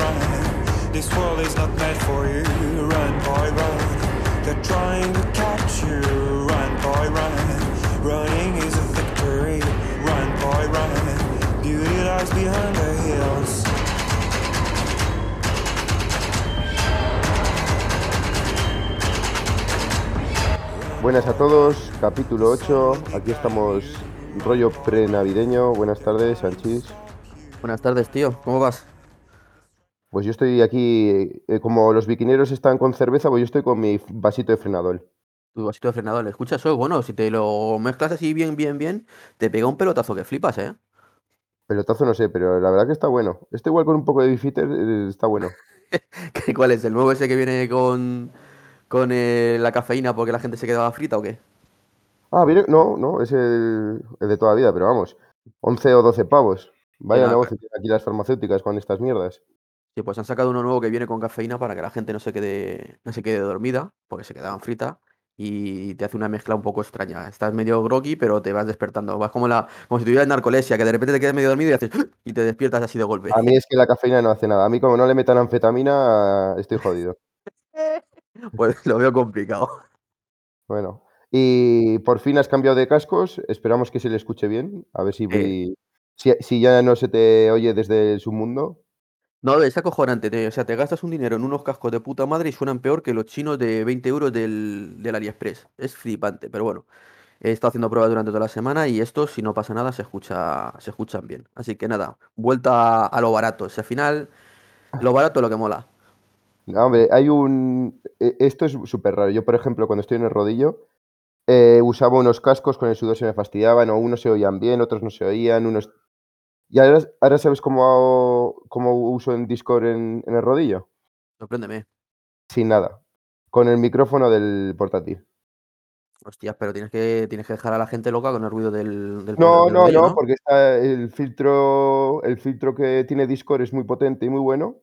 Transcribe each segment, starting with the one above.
run. This world is not meant for you. Run, boy, run. They're trying to catch you. Run, boy, run. Running is a victory. Run, boy, run. Beauty lies behind the hills. Buenas a todos, capítulo 8. Aquí estamos, rollo prenavideño. Buenas tardes, Sanchis. Buenas tardes, tío. ¿Cómo vas? Pues yo estoy aquí, eh, como los biquineros están con cerveza, pues yo estoy con mi vasito de frenador. Tu vasito de frenador. Escucha eso, bueno, si te lo mezclas así bien, bien, bien, te pega un pelotazo que flipas, ¿eh? Pelotazo no sé, pero la verdad que está bueno. Este igual con un poco de bifitter eh, está bueno. ¿Qué- ¿Cuál es? ¿El nuevo ese que viene con, con eh, la cafeína porque la gente se quedaba frita o qué? Ah, viene, no, no, es el, el de toda la vida, pero vamos, 11 o 12 pavos. Vaya negocio aquí las farmacéuticas con estas mierdas. Sí, pues han sacado uno nuevo que viene con cafeína para que la gente no se quede, no se quede dormida, porque se quedaban frita, y te hace una mezcla un poco extraña. Estás medio groggy, pero te vas despertando. Vas como la, como si tuvieras narcolepsia, que de repente te quedas medio dormido y haces y te despiertas así de golpe. A mí es que la cafeína no hace nada. A mí como no le metan anfetamina, estoy jodido. Pues lo veo complicado. Bueno, y por fin has cambiado de cascos. Esperamos que se le escuche bien. A ver si, si, si ya no se te oye desde el submundo. No, es acojonante. te- o sea, te gastas un dinero en unos cascos de puta madre y suenan peor que los chinos de 20 euros del, del AliExpress. Es flipante, pero bueno. He estado haciendo pruebas durante toda la semana y estos, si no pasa nada, se escucha, se escuchan bien. Así que nada, vuelta a lo barato. O sea, al final, lo barato es lo que mola. No, hombre, hay un. e- Esto es súper raro. Yo, por ejemplo, cuando estoy en el rodillo, eh, usaba unos cascos, con el sudor se me fastidiaban, o unos se oían bien, otros no se oían, unos. Y ahora, ahora sabes cómo, hago- cómo uso en Discord en, en el rodillo. Sorpréndeme. Sin nada. Con el micrófono del portátil. Hostias, pero tienes que, tienes que dejar a la gente loca con el ruido del, del, No, del no, rodillo, no, porque está el filtro, el filtro que tiene Discord es muy potente y muy bueno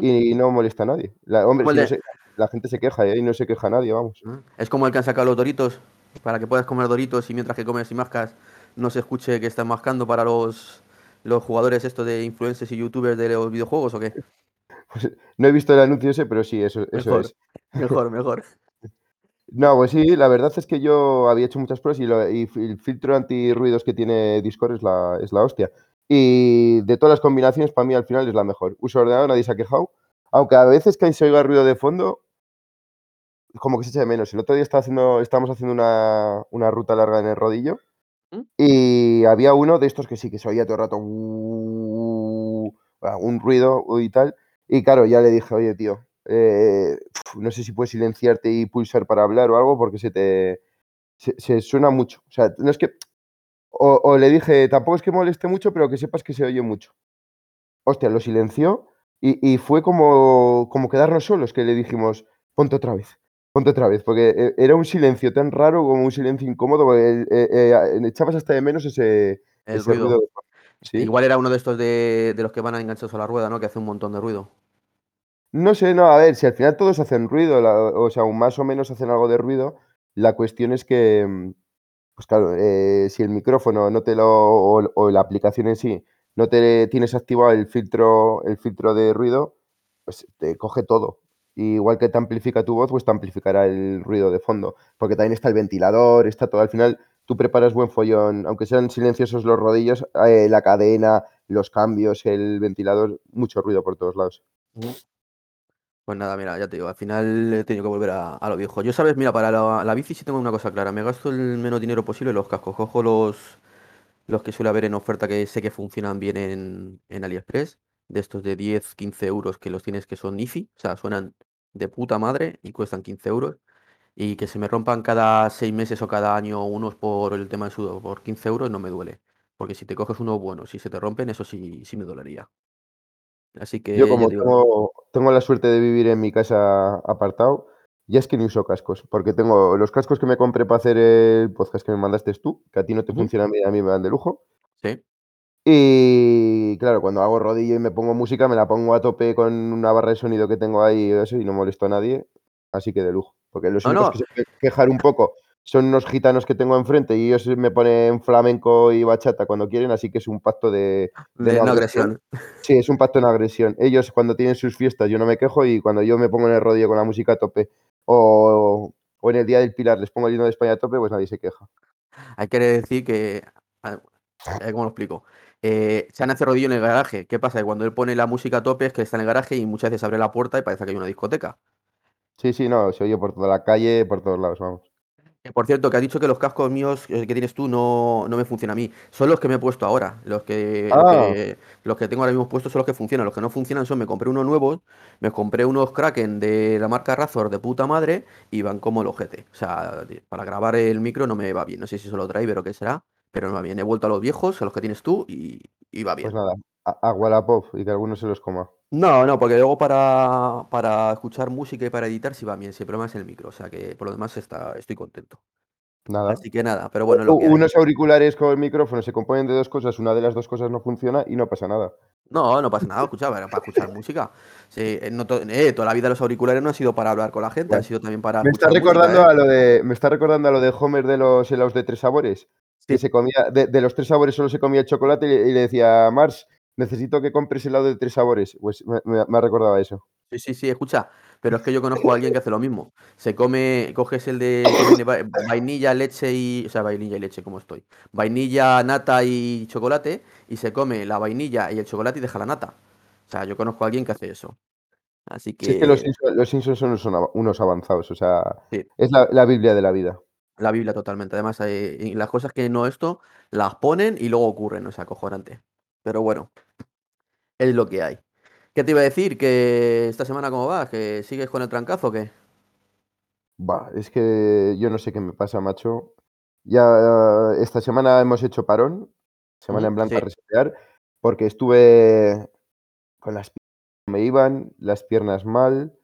y no molesta a nadie. La, hombre, no se- la gente se queja ¿eh? y no se queja nadie, vamos. Es como el que han sacado los doritos, para que puedas comer doritos y mientras que comes y mascas no se escuche que estás mascando para los, los jugadores estos de influencers y youtubers de los videojuegos o qué. Pues, no he visto el anuncio ese, pero sí, eso, eso Mejor. es. Mejor, mejor. No, pues sí, la verdad es que yo había hecho muchas pruebas y, lo- y f- el filtro antirruidos que tiene Discord es la, es la hostia. Y de todas las combinaciones, para mí al final es la mejor. Uso ordenador, nadie se ha quejado. Aunque a veces que se oiga ruido de fondo, como que se echa de menos. El otro día estaba haciendo, estábamos haciendo una, una ruta larga en el rodillo ¿Mm? y había uno de estos que sí, que se oía todo el rato "Uh", un ruido y tal. Y claro, ya le dije, oye, tío, eh, no sé si puedes silenciarte y pulsar para hablar o algo porque se te se, suena mucho. O sea, no es que. O, o le dije, tampoco es que moleste mucho, pero que sepas que se oye mucho. Hostia, lo silenció y, y fue como, como quedarnos solos, que le dijimos, ponte otra vez, ponte otra vez, porque eh, era un silencio tan raro como un silencio incómodo, porque, eh, eh, echabas hasta de menos ese, El ese ruido. Igual era uno de estos de, de los que van enganchados a la rueda, ¿no? Que hace un montón de ruido. No sé, no, a ver, si al final todos hacen ruido, la- o sea, más o menos hacen algo de ruido, la cuestión es que, mm, pues claro, eh, si el micrófono no te lo, o, o la aplicación en sí, no te tienes activado el filtro, el filtro de ruido, pues te coge todo. Igual que te amplifica tu voz, pues te amplificará el ruido de fondo, porque también está el ventilador, está todo. Al final, tú preparas buen follón, aunque sean silenciosos los rodillos, eh, la cadena, los cambios, el ventilador, mucho ruido por todos lados. Pues nada, mira, ya te digo, al final he tenido que volver a, a lo viejo. Yo, sabes, mira, para la, la bici sí tengo una cosa clara. Me gasto el menos dinero posible en los cascos. Cojo los, los que suele haber en oferta que sé que funcionan bien en, en AliExpress. De estos de 10, 15 euros que los tienes que son IFI. O sea, suenan de puta madre y cuestan 15 euros. Y que se me rompan cada 6 meses o cada año unos por el tema de sudor por 15 euros no me duele. Porque si te coges unos buenos y se te rompen, eso sí, sí me dolería. Así que Yo como digo, tengo, tengo la suerte de vivir en mi casa apartado, ya es que ni uso cascos, porque tengo los cascos que me compré para hacer el podcast que me mandaste tú, que a ti no te funcionan a mí me dan de lujo. sí. Y claro, cuando hago rodillo y me pongo música, me la pongo a tope con una barra de sonido que tengo ahí y eso, y no molesto a nadie, así que de lujo. Porque los No, únicos no. que se pueden quejar un poco son unos gitanos que tengo enfrente y ellos me ponen flamenco y bachata cuando quieren, así que es un pacto de, De no no agresión. agresión. Sí, es un pacto en agresión. Ellos cuando tienen sus fiestas yo no me quejo y cuando yo me pongo en el rodillo con la música a tope o, o en el Día del Pilar les pongo el himno de España a tope, pues nadie se queja. Hay que decir que. eh, ¿Cómo lo explico? Eh, se han rodillo en el garaje. ¿Qué pasa? Que cuando él pone la música a tope es que está en el garaje y muchas veces abre la puerta y parece que hay una discoteca. Sí, sí, no, se oye por toda la calle, por todos lados, vamos. Por cierto, que has dicho que los cascos míos eh, que tienes tú no, no me funcionan a mí. Son los que me he puesto ahora. Los que, los Ah. que, los que tengo ahora mismo puestos son los que funcionan. Los que no funcionan son, me compré unos nuevos, me compré unos Kraken de la marca Razor de puta madre y van como el ojete. O sea, para grabar el micro no me va bien. No sé si eso lo driver o qué será, pero no va bien. He vuelto a los viejos, a los que tienes tú y, y va bien. Pues nada, a- agua la pop y que alguno se los coma. No, no, porque luego para, para escuchar música y para editar sí va bien. Si el problema es el micro. O sea que por lo demás está, estoy contento. Nada. Así que nada, pero bueno, lo hay. Unos auriculares con el micrófono se componen de dos cosas, una de las dos cosas no funciona y no pasa nada. No, no pasa nada, escucha, para, para escuchar música. Sí, eh, no to- eh, toda la vida los auriculares no han sido para hablar con la gente, Bueno, han sido también para Me está música, recordando ¿eh? a lo de, me está recordando a lo de Homer de los helados de tres sabores. Que Sí. se comía, de, de los tres sabores solo se comía el chocolate y, le- y le decía, Mars, necesito que compres helado de tres sabores. Pues me, me- me ha recordado a eso. Sí, sí, sí, escucha, pero es que yo conozco a alguien que hace lo mismo. Se come, coges el de que vainilla, leche y, o sea, vainilla y leche, como estoy. Vainilla, nata y chocolate y se come la vainilla y el chocolate y deja la nata. O sea, yo conozco a alguien que hace eso. Así Si es que los que los Simpsons son unos, av- unos avanzados, o sea, sí, es la, la Biblia de la vida. La Biblia totalmente. Además, eh, y las cosas que no esto, las ponen y luego ocurren, o sea, acojonante. Pero bueno, es lo que hay. ¿Qué te iba a decir? Que esta semana cómo vas, que sigues con el trancazo o qué? Bah, es que yo no sé qué me pasa, macho. Ya eh, esta semana hemos hecho parón, semana en blanco a resetear, porque estuve con las piernas que me iban, las piernas mal,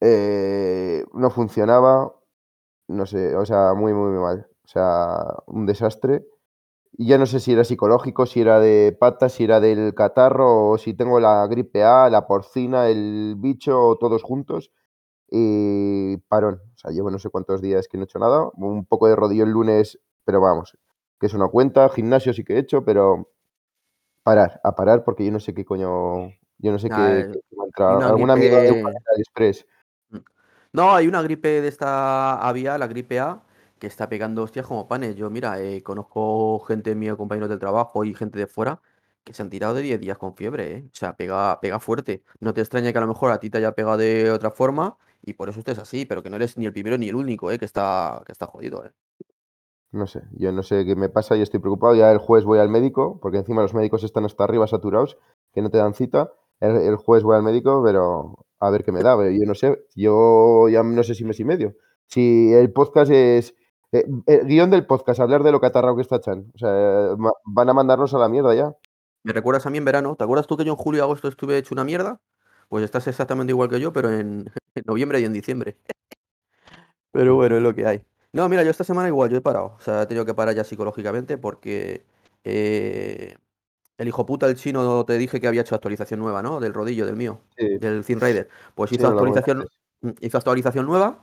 eh, no funcionaba, no sé, o sea, muy, muy, muy mal. O sea, un desastre. Y ya no sé si era psicológico, si era de patas, si era del catarro, o si tengo la gripe A, la porcina, el bicho, todos juntos. Y parón. O sea, llevo no sé cuántos días que no he hecho nada. Un poco de rodillo el lunes, pero vamos, que eso no cuenta. Gimnasio sí que he hecho, pero parar, a parar, porque yo no sé qué coño. Yo no sé qué, eh, qué una Alguna mierda de gripe... No, hay una gripe de esta aviar, la gripe A, que está pegando hostias como panes. Yo, mira, eh, conozco gente mía, compañeros del trabajo y gente de fuera, que se han tirado de 10 días con fiebre, ¿eh? O sea, pega, pega fuerte. No te extraña que a lo mejor a ti te haya pegado de otra forma y por eso estés así, pero que no eres ni el primero ni el único, ¿eh? Que está, que está jodido, ¿eh? No sé, yo no sé qué me pasa y estoy preocupado. Ya el jueves voy al médico, porque encima los médicos están hasta arriba saturados, que no te dan cita. El, el jueves voy al médico, pero a ver qué me da. pero yo no sé, yo ya no sé si mes y medio. Si el podcast es. eh, el guion del podcast, hablar de lo catarrao que está Chan. O sea, van a mandarnos a la mierda ya. ¿Me recuerdas a mí en verano? ¿Te acuerdas tú que yo en julio y agosto estuve hecho una mierda? Pues estás exactamente igual que yo, pero en, en noviembre y en diciembre. Pero bueno, es lo que hay. No, mira, yo esta semana igual, yo he parado. O sea, he tenido que parar ya psicológicamente porque eh, el hijo puta del chino te dije que había hecho actualización nueva, ¿no? Del rodillo, del mío, Sí, del Thin Rider. Pues hizo actualización, mm, hizo actualización nueva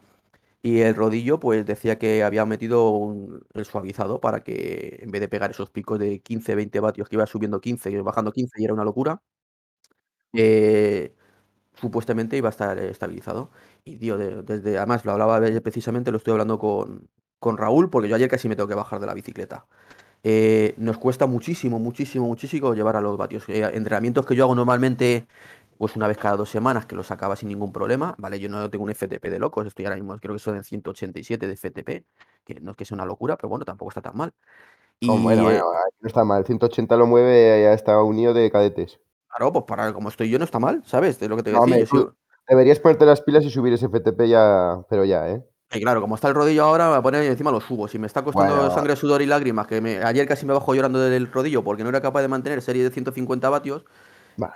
y el rodillo pues decía que había metido un- el suavizado para que en vez de pegar esos picos de 15, 20 vatios que iba subiendo 15 y bajando 15 y era una locura, eh, supuestamente iba a estar eh, estabilizado. Y tío, de- desde, además lo hablaba de- precisamente, lo estoy hablando con, con Raúl, porque yo ayer casi me tengo que bajar de la bicicleta. Eh, nos cuesta muchísimo, muchísimo, muchísimo llevar a los vatios. Eh, entrenamientos que yo hago normalmente, pues una vez cada dos semanas, que los sacaba sin ningún problema, ¿vale? Yo no tengo un FTP de locos, estoy ahora mismo, creo que son en 187 de FTP, que no es que sea una locura, pero bueno, tampoco está tan mal. Oh, bueno, Y bueno, eh, no está mal. 180 lo mueve, ya está unido de cadetes. claro, pues para como estoy yo no está mal, ¿sabes? De lo que te voy No, a decir, hombre, yo deberías ponerte las pilas y subir ese FTP ya, pero ya, ¿eh? Y claro, como está el rodillo ahora, me voy a poner encima lo subo. Si me está costando Bueno, sangre, sudor y lágrimas, que me, ayer casi me bajo llorando del rodillo porque no era capaz de mantener serie de 150 vatios.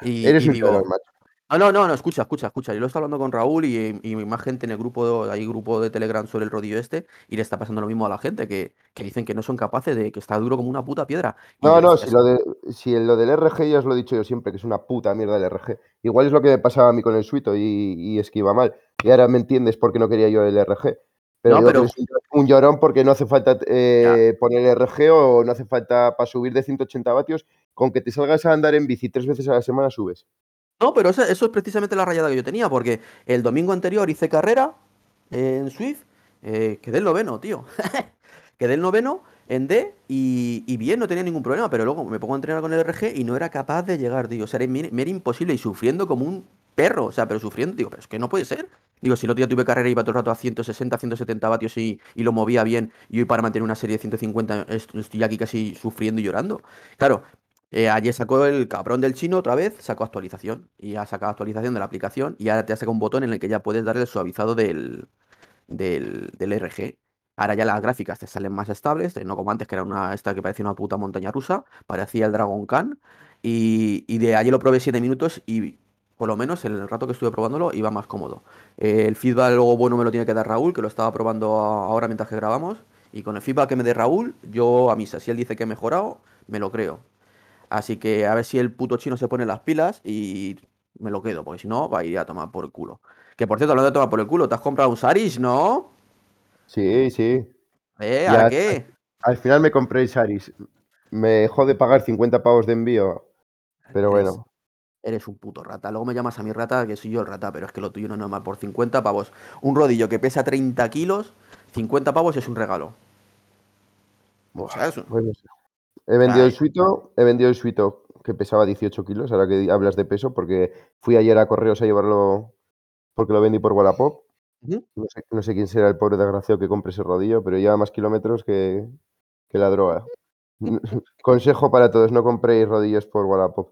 Y, eres y un digo, macho. no, no, no, no, escucha, escucha, escucha. Yo lo estaba hablando con Raúl y, y más gente en el grupo, hay grupo de Telegram sobre el rodillo este, y le está pasando lo mismo a la gente, que, que dicen que no son capaces de, que está duro como una puta piedra. No, no, si lo, de, si lo del RG ya os lo he dicho yo siempre, que es una puta mierda el RG. Igual es lo que me pasaba a mí con el suito y, y esquiva mal. Y ahora me entiendes por qué no quería yo el RG. Pero No, un, llorón porque no hace falta eh, poner RG o no hace falta para subir de 180 vatios. Con que te salgas a andar en bici tres veces a la semana subes. No, pero eso, eso es precisamente la rayada que yo tenía, porque el domingo anterior hice carrera en Swift, eh, quedé el noveno, tío. quedé el noveno en D y, y bien, no tenía ningún problema, pero luego me pongo a entrenar con el RG y no era capaz de llegar, tío. O sea, me era imposible y sufriendo como un perro, o sea, pero sufriendo, digo, pero es que no puede ser. Digo, si el otro día tuve carrera y iba todo el rato a 160, 170 vatios y, y lo movía bien, y hoy para mantener una serie de 150 est- estoy aquí casi sufriendo y llorando. Claro, eh, ayer sacó el cabrón del chino otra vez, sacó actualización. Y ha sacado actualización de la aplicación y ahora te ha sacado un botón en el que ya puedes darle el suavizado del, del, del RG. Ahora ya las gráficas te salen más estables, no como antes, que era una esta que parecía una puta montaña rusa, parecía el Dragon Khan. Y, y de ayer lo probé 7 minutos y por lo menos el rato que estuve probándolo iba más cómodo. Eh, el feedback luego bueno me lo tiene que dar Raúl, que lo estaba probando a- ahora mientras que grabamos. Y con el feedback que me dé Raúl, yo a misa. Si él dice que he mejorado, me lo creo. Así que a ver si el puto chino se pone las pilas y me lo quedo, porque si no, va a ir a tomar por el culo. Que por cierto, hablando de tomar por el culo, te has comprado un Saris, ¿no? Sí, sí. ¿Eh? ¿Ahora qué? Al final me compré el Saris. Me jode pagar 50 pavos de envío. Pero bueno. Eres un puto rata. Luego me llamas a mi rata, que soy yo el rata, pero es que lo tuyo no es normal. Por 50 pavos. Un rodillo que pesa 30 kilos, 50 pavos es un regalo. O sea, eso. pues. He vendido el suito, he vendido el suito que pesaba 18 kilos, ahora que hablas de peso, porque fui ayer a correos a llevarlo porque lo vendí por Wallapop. No sé, no sé quién será el pobre desgraciado que compre ese rodillo, pero lleva más kilómetros que, que la droga. Consejo para todos, no compréis rodillos por Wallapop.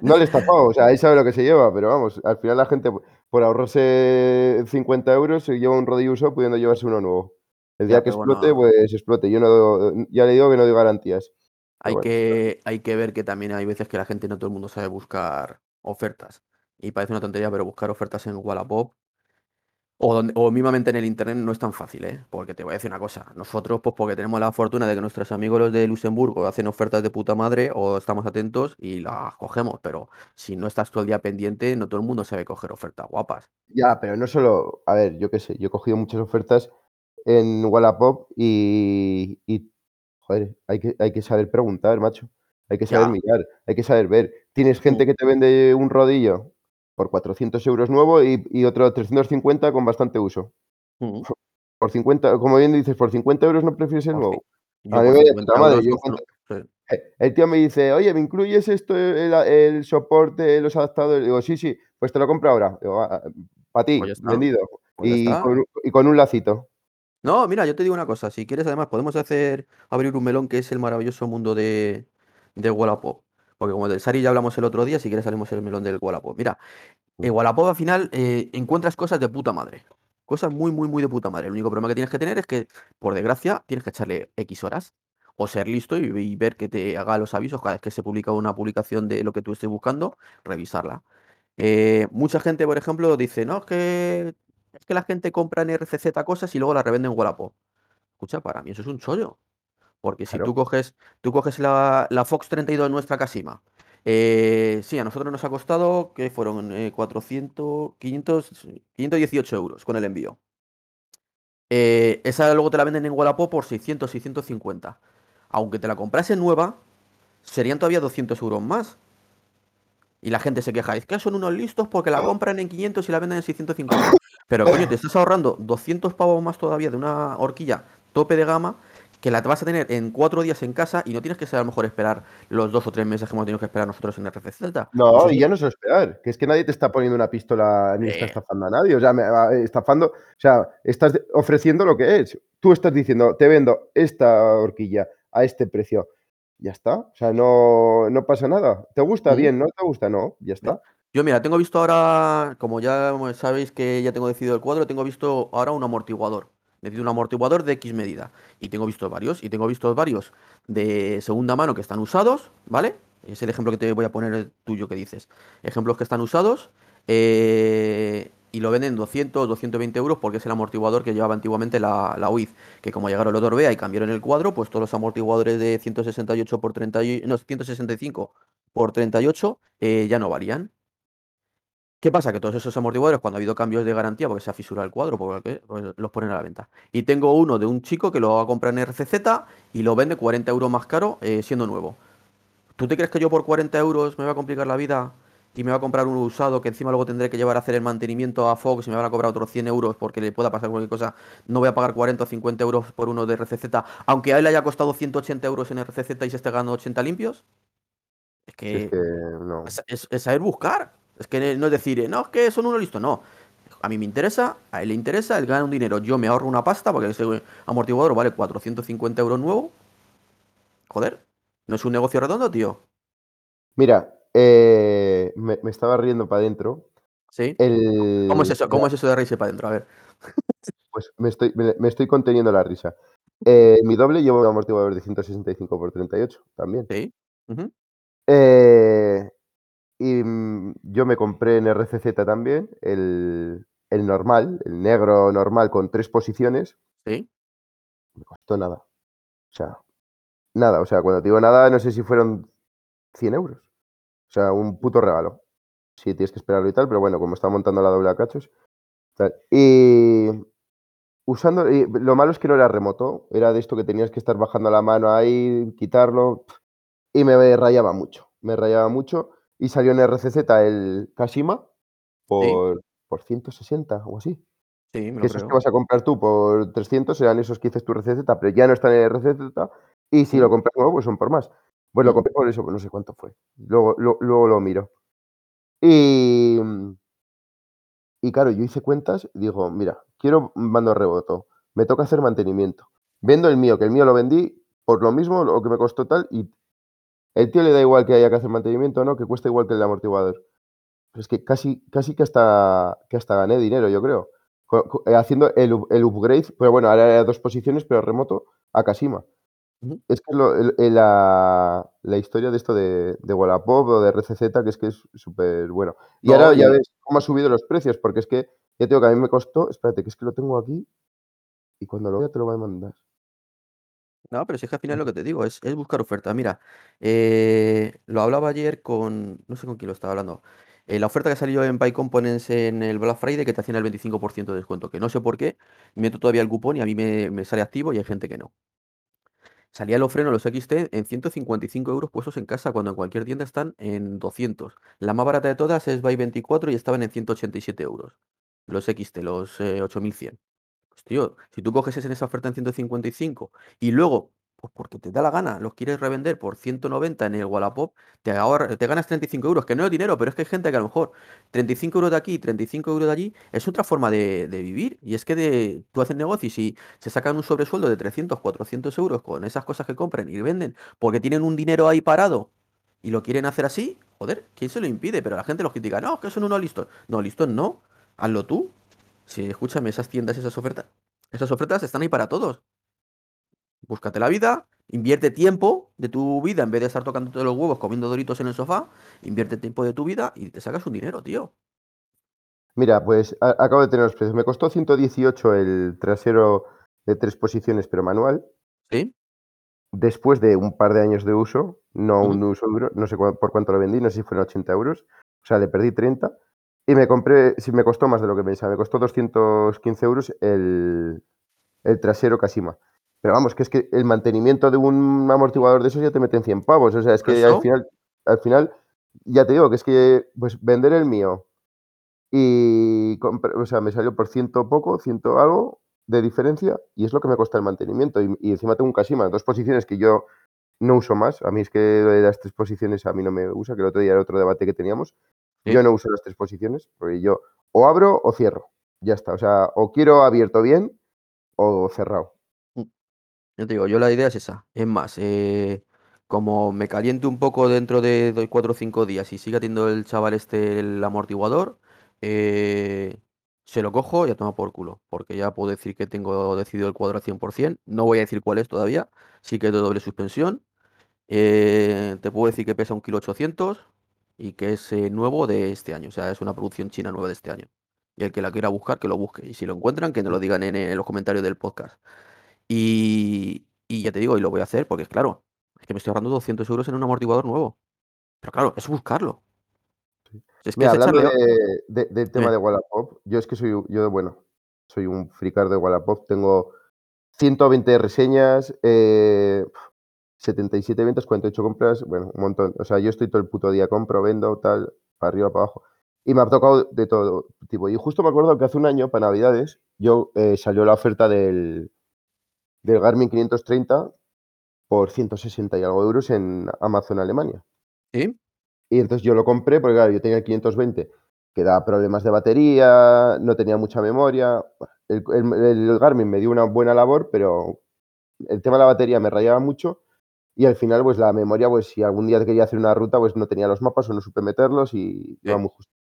No le estafado, o sea, él sabe lo que se lleva, pero vamos, al final la gente por ahorrarse 50 euros se lleva un rodillo usado pudiendo llevarse uno nuevo. El Ya, día que explote, bueno. pues explote. Yo no, ya le digo que no doy garantías. Hay bueno. que, hay que ver que también hay veces que la gente no todo el mundo sabe buscar ofertas. Y parece una tontería, pero buscar ofertas en Wallapop o, donde, o mismamente en el internet no es tan fácil, ¿eh? Porque te voy a decir una cosa. Nosotros, pues porque tenemos la fortuna de que nuestros amigos los de Luxemburgo hacen ofertas de puta madre o estamos atentos y las cogemos. Pero si no estás todo el día pendiente, no todo el mundo sabe coger ofertas guapas. Ya, pero no solo, a ver, yo qué sé, yo he cogido muchas ofertas en Wallapop y, y, joder, hay que, hay que saber preguntar, macho. Hay que saber Ya. mirar, hay que saber ver. Tienes gente que te vende un rodillo por 400 euros nuevo y, y otro 350 con bastante uso. Por 50, como bien dices, por 50 euros no prefieres el nuevo. Yo A mí por me da 50 puta madre, euros yo cojo- sí. El tío me dice, oye, ¿me incluyes esto, el, el soporte, los adaptadores? Digo, sí, sí, pues te lo compro ahora. para ti, Pues vendido. pues ya y, está. con, un- y con un lacito. No, mira, yo te digo una cosa, si quieres además podemos hacer abrir un melón que es el maravilloso mundo de, de Wallapop. Porque como del Sari ya hablamos el otro día, si quieres salimos el melón del Wallapop. Mira, en Wallapop al final eh, encuentras cosas de puta madre. Cosas muy, muy, muy de puta madre. El único problema que tienes que tener es que, por desgracia, tienes que echarle X horas. O ser listo y, y ver que te haga los avisos cada vez que se publica una publicación de lo que tú estés buscando, revisarla. Eh, mucha gente, por ejemplo, dice, no, es que, es que la gente compra en RCZ cosas y luego las revende en Wallapop. Escucha, para mí eso es un chollo. Porque si tú coges, tú coges la, la Fox 32 nuestra Casima. eh, sí, a nosotros nos ha costado, que fueron Eh, 400, 500, 518 euros con el envío. Eh, esa luego te la venden en Wallapop por 600, 650. Aunque te la comprase nueva, serían todavía 200 euros más. Y la gente se queja, es que son unos listos porque la compran en 500 y la venden en 650. Pero coño, te estás ahorrando 200 pavos más todavía de una horquilla tope de gama que la vas a tener en cuatro días en casa y no tienes que ser a lo mejor esperar los dos o tres meses que hemos tenido que esperar nosotros en RCZ. No, y es- ya no lo esperar. Que es que nadie te está poniendo una pistola ni está Eh. estafando a nadie. O sea, me, estafando. O sea, estás ofreciendo lo que es. Tú estás diciendo, te vendo esta horquilla a este precio. Ya está. O sea, no, no pasa nada. ¿Te gusta? Mm. Bien. ¿No te gusta? No. Ya está. Yo, mira, tengo visto ahora, como ya sabéis que ya tengo decidido el cuadro, tengo visto ahora un amortiguador. Necesito un amortiguador de X medida. Y tengo visto varios, y tengo visto varios de segunda mano que están usados, ¿vale? Es el ejemplo que te voy a poner tuyo que dices. Ejemplos que están usados eh, y lo venden 200, 220 euros porque es el amortiguador que llevaba antiguamente la, la UIZ. Que como llegaron el Otorbea y cambiaron el cuadro, pues todos los amortiguadores de 168 por 30, y- no, 165 por 38 eh, ya no valían. ¿Qué pasa? Que todos esos amortiguadores, cuando ha habido cambios de garantía, porque se ha fisurado el cuadro, porque pues los ponen a la venta. Y tengo uno de un chico que lo va a comprar en RCZ y lo vende 40 euros más caro eh, siendo nuevo. ¿Tú te crees que yo por 40 euros me va a complicar la vida y me va a comprar uno usado que encima luego tendré que llevar a hacer el mantenimiento a Fox y me van a cobrar otros 100 euros porque le pueda pasar cualquier cosa? No voy a pagar 40 o 50 euros por uno de RCZ, aunque a él le haya costado 180 euros en RCZ y se esté ganando 80 limpios. Es que, Es que no. es, saber buscar. Es que no es decir, no, es que son uno listo. No. A mí me interesa, a él le interesa, él gana un dinero. Yo me ahorro una pasta porque ese amortiguador vale 450 euros nuevo. Joder, ¿no es un negocio redondo, tío? Mira, eh, me, me estaba riendo para adentro. Sí. El, ¿Cómo es eso? ¿Cómo es eso de reírse para adentro? A ver. Pues me estoy, me, me estoy conteniendo la risa. Eh, mi doble lleva un amortiguador de 165 por 38 también. Sí. Eh, y mm, yo me compré en RCZ también el, el normal, el negro normal con tres posiciones. Sí. Me costó nada. O sea, nada. O sea, cuando te digo nada, no sé si fueron 100 euros. O sea, un puto regalo. Sí, tienes que esperarlo y tal, pero bueno, como estaba montando la doble a cachos. tal. Y usando. y lo malo es que no era remoto. Era de esto que tenías que estar bajando la mano ahí, quitarlo. Y me rayaba mucho. Me rayaba mucho. Y salió en RCZ el Kashima por, por 160 o así. Sí, me Que esos que vas a comprar tú por 300 serán esos que dices tu RCZ, pero ya no están en RCZ. Y si lo Mm. compras nuevo, pues son por más. Pues lo Mm. compré por eso, pues no sé cuánto fue. Luego, lo- luego lo miro. Y, y claro, yo hice cuentas digo, mira, quiero un mando reboto, me toca hacer mantenimiento. Vendo el mío, que el mío lo vendí por lo mismo, lo que me costó tal, y el tío le da igual que haya que hacer mantenimiento o no, que cuesta igual que el amortiguador. Pero es que casi, casi que hasta, que hasta gané dinero, yo creo. Eh, haciendo el, up- el upgrade, pero bueno, ahora era dos posiciones, pero remoto a Kashima. Es que es lo- el- el- la, la historia de esto de, de Wallapop o de RCZ, que es que es súper bueno. Y No, ahora ya ves cómo ha subido los precios, porque es que, ya tengo que a mí me costó, espérate, que es que lo tengo aquí y cuando lo vea te lo voy a mandar. No, pero si es que al final lo que te digo es, es buscar ofertas. Mira, eh, lo hablaba ayer con, no sé con quién lo estaba hablando. Eh, la oferta que salió en Buy Components en el Black Friday que te hacían el 25% de descuento, que no sé por qué, meto todavía el cupón y a mí me, me sale activo y hay gente que no. Salían los frenos, los XT, en 155 euros puestos en casa, cuando en cualquier tienda están en 200. La más barata de todas es Buy 24 y estaban en 187 euros. Los XT, los eh, 8100. Tío, si tú coges en esa oferta en 155 y luego, pues porque te da la gana, los quieres revender por 190 en el Wallapop, te, ahorra- te ganas 35 euros, que no es dinero, pero es que hay gente que a lo mejor 35 euros de aquí, 35 euros de allí, es otra forma de, de vivir. Y es que de, tú haces negocios y se sacan un sobresueldo de 300, 400 euros con esas cosas que compran y venden porque tienen un dinero ahí parado y lo quieren hacer así, joder, ¿quién se lo impide? Pero la gente los critica, no, que son unos listos. No, listos no, hazlo tú. Sí, escúchame, esas tiendas, esas ofertas, esas ofertas están ahí para todos. Búscate la vida, invierte tiempo de tu vida en vez de estar tocando todos los huevos comiendo doritos en el sofá, invierte tiempo de tu vida y te sacas un dinero, tío. Mira, pues a- acabo de tener los precios. Me costó 118 el trasero de tres posiciones, pero manual. ¿Sí? Después de un par de años de uso, no un uso duro, no sé cu- por cuánto lo vendí, no sé si fueron 80 euros. O sea, le perdí 30. Y me compré, sí, me costó más de lo que pensaba, me costó 215 euros el, el trasero Kashima. Pero vamos, que es que el mantenimiento de un amortiguador de esos ya te meten 100 pavos. O sea, es ¿Por que eso? al final, al final, ya te digo que es que pues vender el mío y o sea, me salió por ciento poco, ciento algo de diferencia y es lo que me cuesta el mantenimiento. Y, y encima tengo un Kashima, dos posiciones que yo no uso más. A mí es que de las tres posiciones a mí no me usa, que el otro día era otro debate que teníamos. Sí. Yo no uso las tres posiciones, porque yo o abro o cierro. Ya está. O sea, o quiero abierto bien o cerrado. Yo te digo, yo la idea es esa. Es más, eh, como me caliente un poco dentro de, de 4 o 5 días y siga teniendo el chaval este el amortiguador, eh, se lo cojo y a tomar por culo. Porque ya puedo decir que tengo decidido el cuadro al 100%. No voy a decir cuál es todavía. Sí que es de doble suspensión. Eh, te puedo decir que pesa un kilo 800 y que es eh, nuevo de este año. O sea, es una producción china nueva de este año. Y el que la quiera buscar, que lo busque. Y si lo encuentran, que nos lo digan en, en los comentarios del podcast. Y, y ya te digo, y lo voy a hacer porque es claro, es que me estoy ahorrando 200 euros en un amortiguador nuevo. Pero claro, es buscarlo. Es que Mira, hablando de- de- del tema de Wallapop, yo es que soy, yo, bueno, soy un fricar de Wallapop, tengo 120 reseñas, eh, 77 ventas, 48 compras, bueno, un montón. O sea, yo estoy todo el puto día, compro, vendo, tal, para arriba, para abajo. Y me ha tocado de todo tipo. Y justo me acuerdo que hace un año, para Navidades, yo eh, salió la oferta del, del Garmin 530 por 160 y algo euros en Amazon Alemania. ¿Sí? Y entonces yo lo compré porque, claro, yo tenía el 520 que daba problemas de batería, no tenía mucha memoria. El, el- el Garmin me dio una buena labor, pero el tema de la batería me rayaba mucho y al final, pues la memoria, pues si algún día quería hacer una ruta, pues no tenía los mapas o no supe meterlos y iba Sí. muy justo.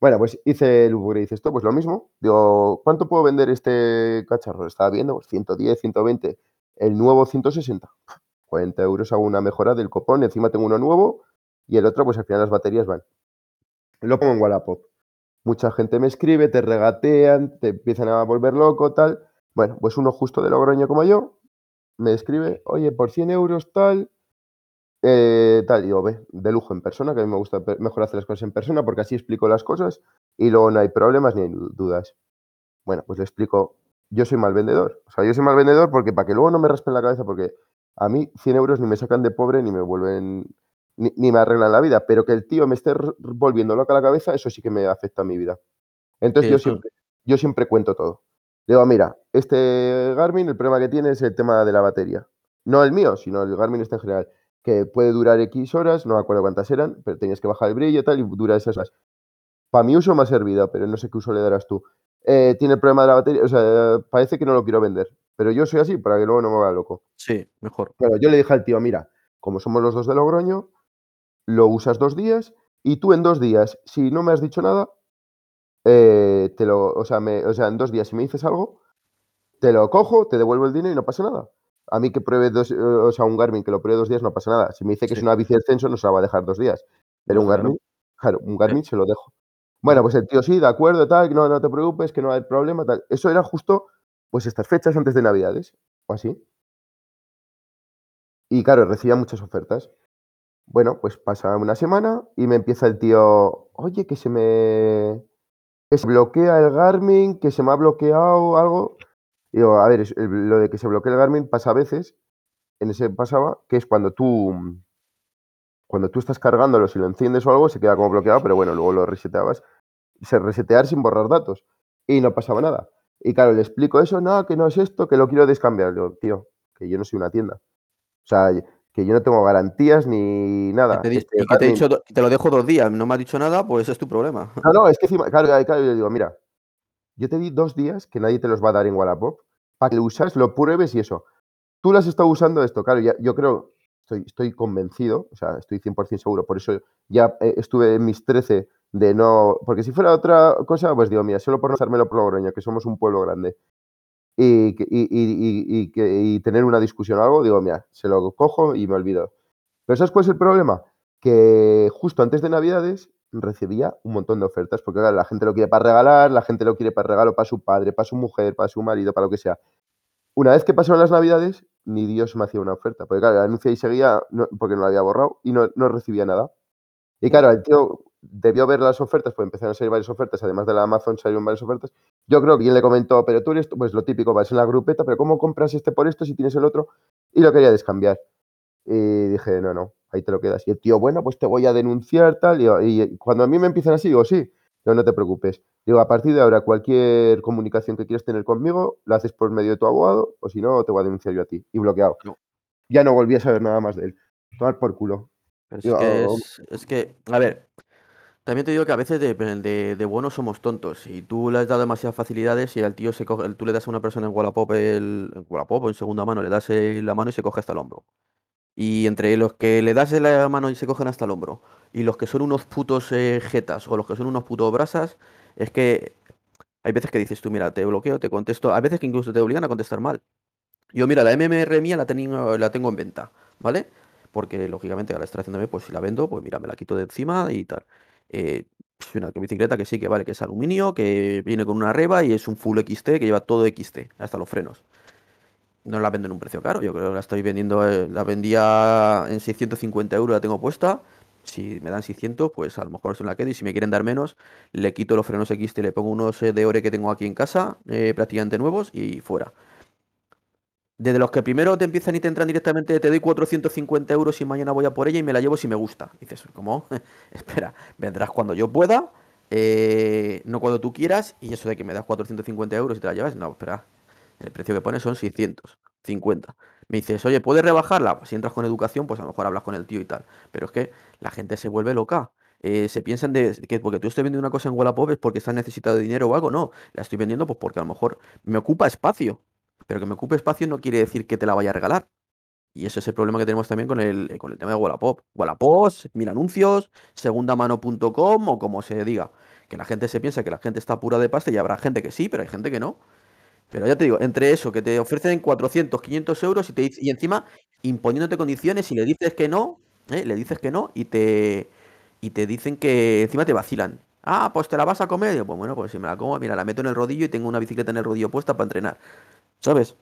Bueno, pues hice el upgrade, dice esto, pues lo mismo. Digo, ¿cuánto puedo vender este cacharro? Estaba viendo, pues 110, 120. El nuevo 160. 40 euros hago una mejora del copón. Encima tengo uno nuevo y el otro, pues al final las baterías van. Lo pongo en Wallapop. Mucha gente me escribe, te regatean, te empiezan a volver loco, tal. Bueno, pues uno justo de Logroño como yo me escribe, oye, por 100 euros tal, eh, tal, y digo, ve, de lujo en persona, que a mí me gusta mejor hacer las cosas en persona porque así explico las cosas y luego no hay problemas ni hay du- dudas. Bueno, pues le explico, yo soy mal vendedor. O sea, yo soy mal vendedor porque para que luego no me raspen la cabeza, porque a mí 100 euros ni me sacan de pobre ni me vuelven, ni, ni me arreglan la vida, pero que el tío me esté volviendo loca la cabeza, eso sí que me afecta a mi vida. Entonces Sí, yo siempre, yo siempre cuento todo. Digo, mira, este Garmin, el problema que tiene es el tema de la batería. No el mío, sino el Garmin este en general, que puede durar X horas, no me acuerdo cuántas eran, pero tenías que bajar el brillo y tal, y dura esas horas. Para mi uso me ha servido, pero no sé qué uso le darás tú. Eh, tiene el problema de la batería, o sea, parece que no lo quiero vender, pero yo soy así para que luego no me haga loco. Sí, mejor. Claro, yo le dije al tío, mira, como somos los dos de Logroño, lo usas dos días y tú en dos días, si no me has dicho nada, eh, te lo, o sea, me- o sea, en dos días si me dices algo, te lo cojo, te devuelvo el dinero y no pasa nada. A mí que pruebe dos, o sea, un Garmin que lo pruebe dos días no pasa nada. Si me dice que es Sí. una bici de ascenso, no se la va a dejar dos días. Pero un. Garmin, claro, un Garmin se lo dejo. Bueno, pues el tío sí, de acuerdo, tal, no, no te preocupes, que no hay problema, tal. Eso era justo, pues estas fechas antes de Navidades, o así. Y claro, recibía muchas ofertas. Bueno, pues pasa una semana y me empieza el tío, oye, que se me que se bloquea el Garmin, que se me ha bloqueado algo. Y digo, a ver, el- lo de que se bloquea el Garmin pasa a veces, en ese pasaba, que es cuando tú cuando tú estás cargándolo, si lo enciendes o algo, se queda como bloqueado, pero bueno, luego lo reseteabas. Se resetear sin borrar datos. Y no pasaba nada. Y claro, le explico eso, no, que no es esto, que lo quiero descambiar. Tío, que yo no soy una tienda. O sea, que yo no tengo garantías ni nada. te Este y que te he dicho, te lo dejo dos días, no me has dicho nada, pues es tu problema. No, no, es que encima, claro, claro, yo le digo, mira, yo te di dos días que nadie te los va a dar en Wallapop para que lo usas, lo pruebes y eso. Tú lo has estado usando esto, claro, ya, yo creo, estoy, estoy convencido, o sea, estoy 100% seguro, por eso ya eh, estuve en mis 13 de no, porque si fuera otra cosa, pues digo, mira, solo por no hacérmelo por Logroño, que somos un pueblo grande, y, y, y- y- y y tener una discusión o algo, digo, mira, se lo cojo y me olvido. Pero ¿sabes cuál es el problema? Que justo antes de Navidades recibía un montón de ofertas, porque claro, la gente lo quiere para regalar, la gente lo quiere para regalo para su padre, para su mujer, para su marido, para lo que sea. Una vez que pasaron las Navidades, ni Dios me hacía una oferta, porque claro, el anuncio ahí seguía, no- porque no lo había borrado y no, no recibía nada. Y claro, el tío debió ver las ofertas, pues empezaron a salir varias ofertas, además de la Amazon salieron varias ofertas. Yo creo que quien le comentó, pero tú eres, pues lo típico, vas en la grupeta, pero ¿cómo compras este por esto si tienes el otro? Y lo quería descambiar. Y dije, no, no, ahí te lo quedas. Y el tío, bueno, pues te voy a denunciar, tal. Y, y cuando a mí me empiezan así, digo, sí, no, no te preocupes. Digo, a partir de ahora, cualquier comunicación que quieras tener conmigo, la haces por medio de tu abogado, o si no, te voy a denunciar yo a ti. Y bloqueado. No. Ya no volví a saber nada más de él. Tomar por culo. Es que, oh, es, es que, a ver, también te digo que a veces de, de, de somos tontos. Y tú le has dado demasiadas facilidades y al tío se coge, tú le das a una persona en Wallapop, el, en Wallapop o en segunda mano, le das la mano y se coge hasta el hombro. Y entre los que le das la mano y se cogen hasta el hombro y los que son unos putos eh, jetas o los que son unos putos brasas, es que hay veces que dices tú, mira, te bloqueo, te contesto, hay veces que incluso te obligan a contestar mal. Yo, mira, la MMR mía la, tengo, la tengo en venta, ¿vale? Porque, lógicamente, a la extracción de pues si la vendo, pues mira, me la quito de encima y tal. Eh, es una bicicleta que sí, que vale, que es aluminio, que viene con una reba y es un full XT que lleva todo XT, hasta los frenos. No la vendo en un precio caro, yo creo que la estoy vendiendo, eh, la vendía en 650 euros, la tengo puesta Si me dan 600, pues a lo mejor se la quedo y si me quieren dar menos, le quito los frenos X, le pongo unos eh, de Ore que tengo aquí en casa, eh, prácticamente nuevos y fuera. Desde los que primero te empiezan y te entran directamente, te doy 450 euros y mañana voy a por ella y me la llevo si me gusta. Dices, ¿cómo? Espera, vendrás cuando yo pueda, eh, no cuando tú quieras, y eso de que me das 450 euros y te la llevas, no, espera, el precio que pones son 650. Me dices, oye, ¿puedes rebajarla? Pues si entras con educación, pues a lo mejor hablas con el tío y tal. Pero es que la gente se vuelve loca. Eh, se piensan de que porque tú estés vendiendo una cosa en Wallapop es porque estás necesitado de dinero o algo. No, la estoy vendiendo pues porque a lo mejor me ocupa espacio. Pero que me ocupe espacio no quiere decir que te la vaya a regalar. Y ese es el problema que tenemos también con el, con el tema de Wallapop. Wallapop, mil anuncios, segundamano.com o como se diga. Que la gente se piensa que la gente está pura de pasta y habrá gente que sí, pero hay gente que no. Pero ya te digo, entre eso, que te ofrecen 400, 500 euros y, te, y encima imponiéndote condiciones y le dices que no, ¿eh? le dices que no y te, y te dicen que encima te vacilan. Ah, pues te la vas a comer. Y pues bueno, pues si me la como, mira, la meto en el rodillo y tengo una bicicleta en el rodillo puesta para entrenar. ¿Sabes?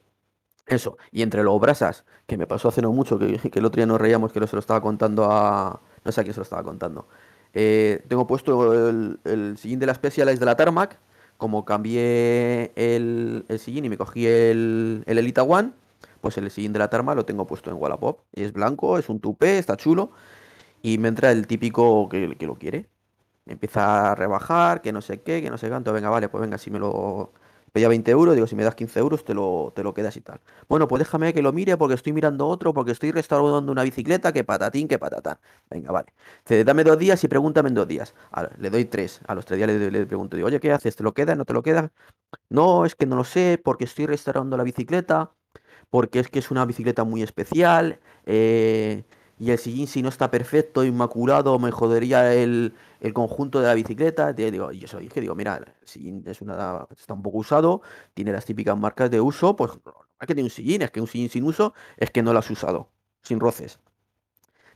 Eso. Y entre los brasas, que me pasó hace no mucho, que, que el otro día nos reíamos que se lo estaba contando a... No sé a quién se lo estaba contando. Eh, tengo puesto el, el sillín de la de la Tarmac. Como cambié el, el y me cogí el, el Elita One, pues el sillín de la Tarmac lo tengo puesto en Wallapop. Es blanco, es un tupé, está chulo. Y me entra el típico que, que lo quiere. Empieza a rebajar, que no sé qué, que no sé cuánto. Venga, vale, pues venga, si me lo, pedía 20 euros, digo, si me das 15 euros te lo, te lo quedas y tal. Bueno, pues déjame que lo mire porque estoy mirando otro, porque estoy restaurando una bicicleta, que patatín, que patatán. Venga, vale. Dice, dame dos días y pregúntame en dos días. le doy tres. A los tres días le, le pregunto, digo, oye, ¿qué haces? ¿Te lo queda? ¿No te lo queda? No, es que no lo sé, porque estoy restaurando la bicicleta, porque es que es una bicicleta muy especial. Eh, y el sillín si no está perfecto, inmaculado, me jodería el, el conjunto de la bicicleta. Te digo, y eso dije, digo, mira, el sillín es una, está un poco usado, tiene las típicas marcas de uso, pues no es que tiene un sillín, es que un sillín sin uso es que no lo has usado, sin roces.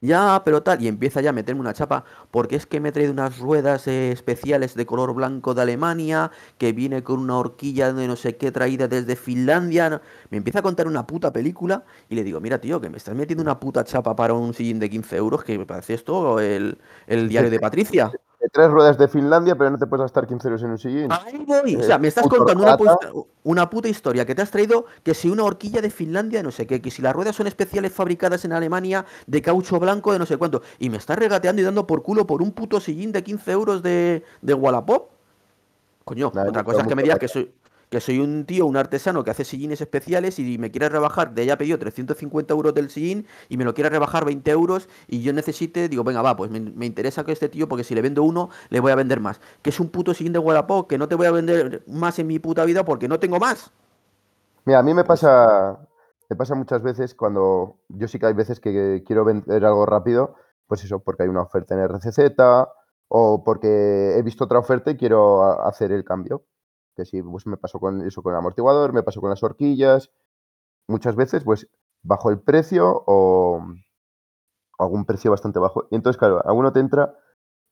Ya, pero tal, y empieza ya a meterme una chapa, porque es que me he traído unas ruedas eh, especiales de color blanco de Alemania, que viene con una horquilla de no sé qué traída desde Finlandia. Me empieza a contar una puta película y le digo, mira tío, que me estás metiendo una puta chapa para un sillín de 15 euros, que me parece esto el, el diario de Patricia tres ruedas de Finlandia, pero no te puedes gastar 15 euros en un sillín. Ahí voy. O sea, me estás contando una, una, puta historia que te has traído que si una horquilla de Finlandia, no sé qué, que si las ruedas son especiales fabricadas en Alemania de caucho blanco de no sé cuánto, y me estás regateando y dando por culo por un puto sillín de 15 euros de, de Wallapop. Coño, otra cosa es que me digas que soy, que soy un tío, un artesano que hace sillines especiales y me quiere rebajar, de ella pedido 350 euros del sillín y me lo quiere rebajar 20 euros y yo necesite, digo, venga, va, pues me, interesa que este tío, porque si le vendo uno, le voy a vender más. Que es un puto sillín de Wallapop, que no te voy a vender más en mi puta vida porque no tengo más. Mira, a mí me pasa, me pasa muchas veces cuando yo sí que hay veces que quiero vender algo rápido, pues eso, porque hay una oferta en RCZ o porque he visto otra oferta y quiero hacer el cambio que sí, pues me pasó con eso con el amortiguador, me pasó con las horquillas. Muchas veces, pues, bajo el precio o algún precio bastante bajo. Y entonces, claro, a uno te entra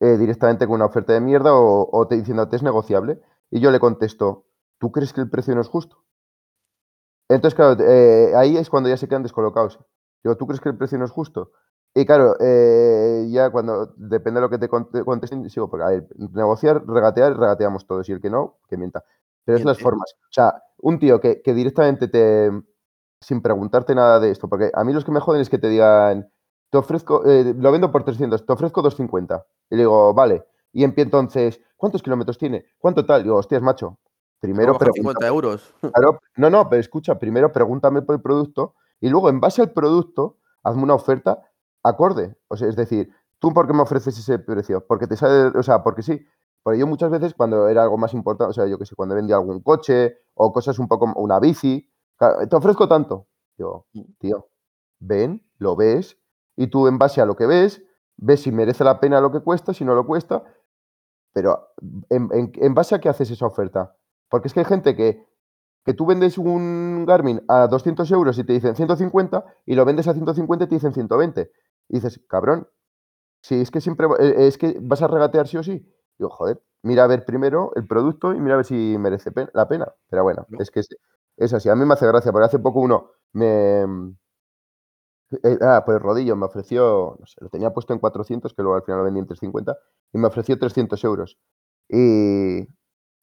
eh, directamente con una oferta de mierda o, te diciendo es negociable. Y yo le contesto, ¿tú crees que el precio no es justo? Entonces, claro, eh, ahí es cuando ya se quedan descolocados. Digo, ¿tú crees que el precio no es justo? Y claro, eh, ya cuando depende de lo que te contesten, sigo, porque a ver, negociar, regatear, regateamos todos, y el que no, que mienta. Pero es las formas. O sea, un tío que, directamente te, sin preguntarte nada de esto, porque a mí los que me joden es que te digan, te ofrezco, eh, lo vendo por 300, te ofrezco 250. Y le digo, vale. Y empiezo entonces, ¿cuántos kilómetros tiene? ¿Cuánto tal? digo, hostias, macho. Primero pregunta. 50 euros. Claro, no, no, pero escucha, primero pregúntame por el producto y luego en base al producto, hazme una oferta acorde. O sea, es decir, ¿tú por qué me ofreces ese precio? Porque te sale, o sea, porque sí. Porque yo muchas veces cuando era algo más importante, o sea, yo que sé, cuando vendía algún coche o cosas un poco, una bici, te ofrezco tanto. Yo, mm. tío, ven, lo ves y tú en base a lo que ves, ves si merece la pena lo que cuesta, si no lo cuesta, pero en, en base a qué haces esa oferta. Porque es que hay gente que que tú vendes un Garmin a 200 euros y te dicen 150 y lo vendes a 150 y te dicen 120. Y dices, cabrón, si es que siempre eh, es que vas a regatear sí o sí. Digo, joder, mira a ver primero el producto y mira a ver si merece la pena. Pero bueno, es que es, así. A mí me hace gracia, porque hace poco uno me, Eh, ah, pues Rodillo me ofreció, no sé, lo tenía puesto en 400, que luego al final lo vendí en 350, y me ofreció 300 euros. Y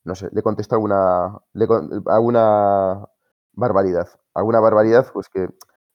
no sé, le contesté alguna, le alguna barbaridad. Alguna barbaridad, pues que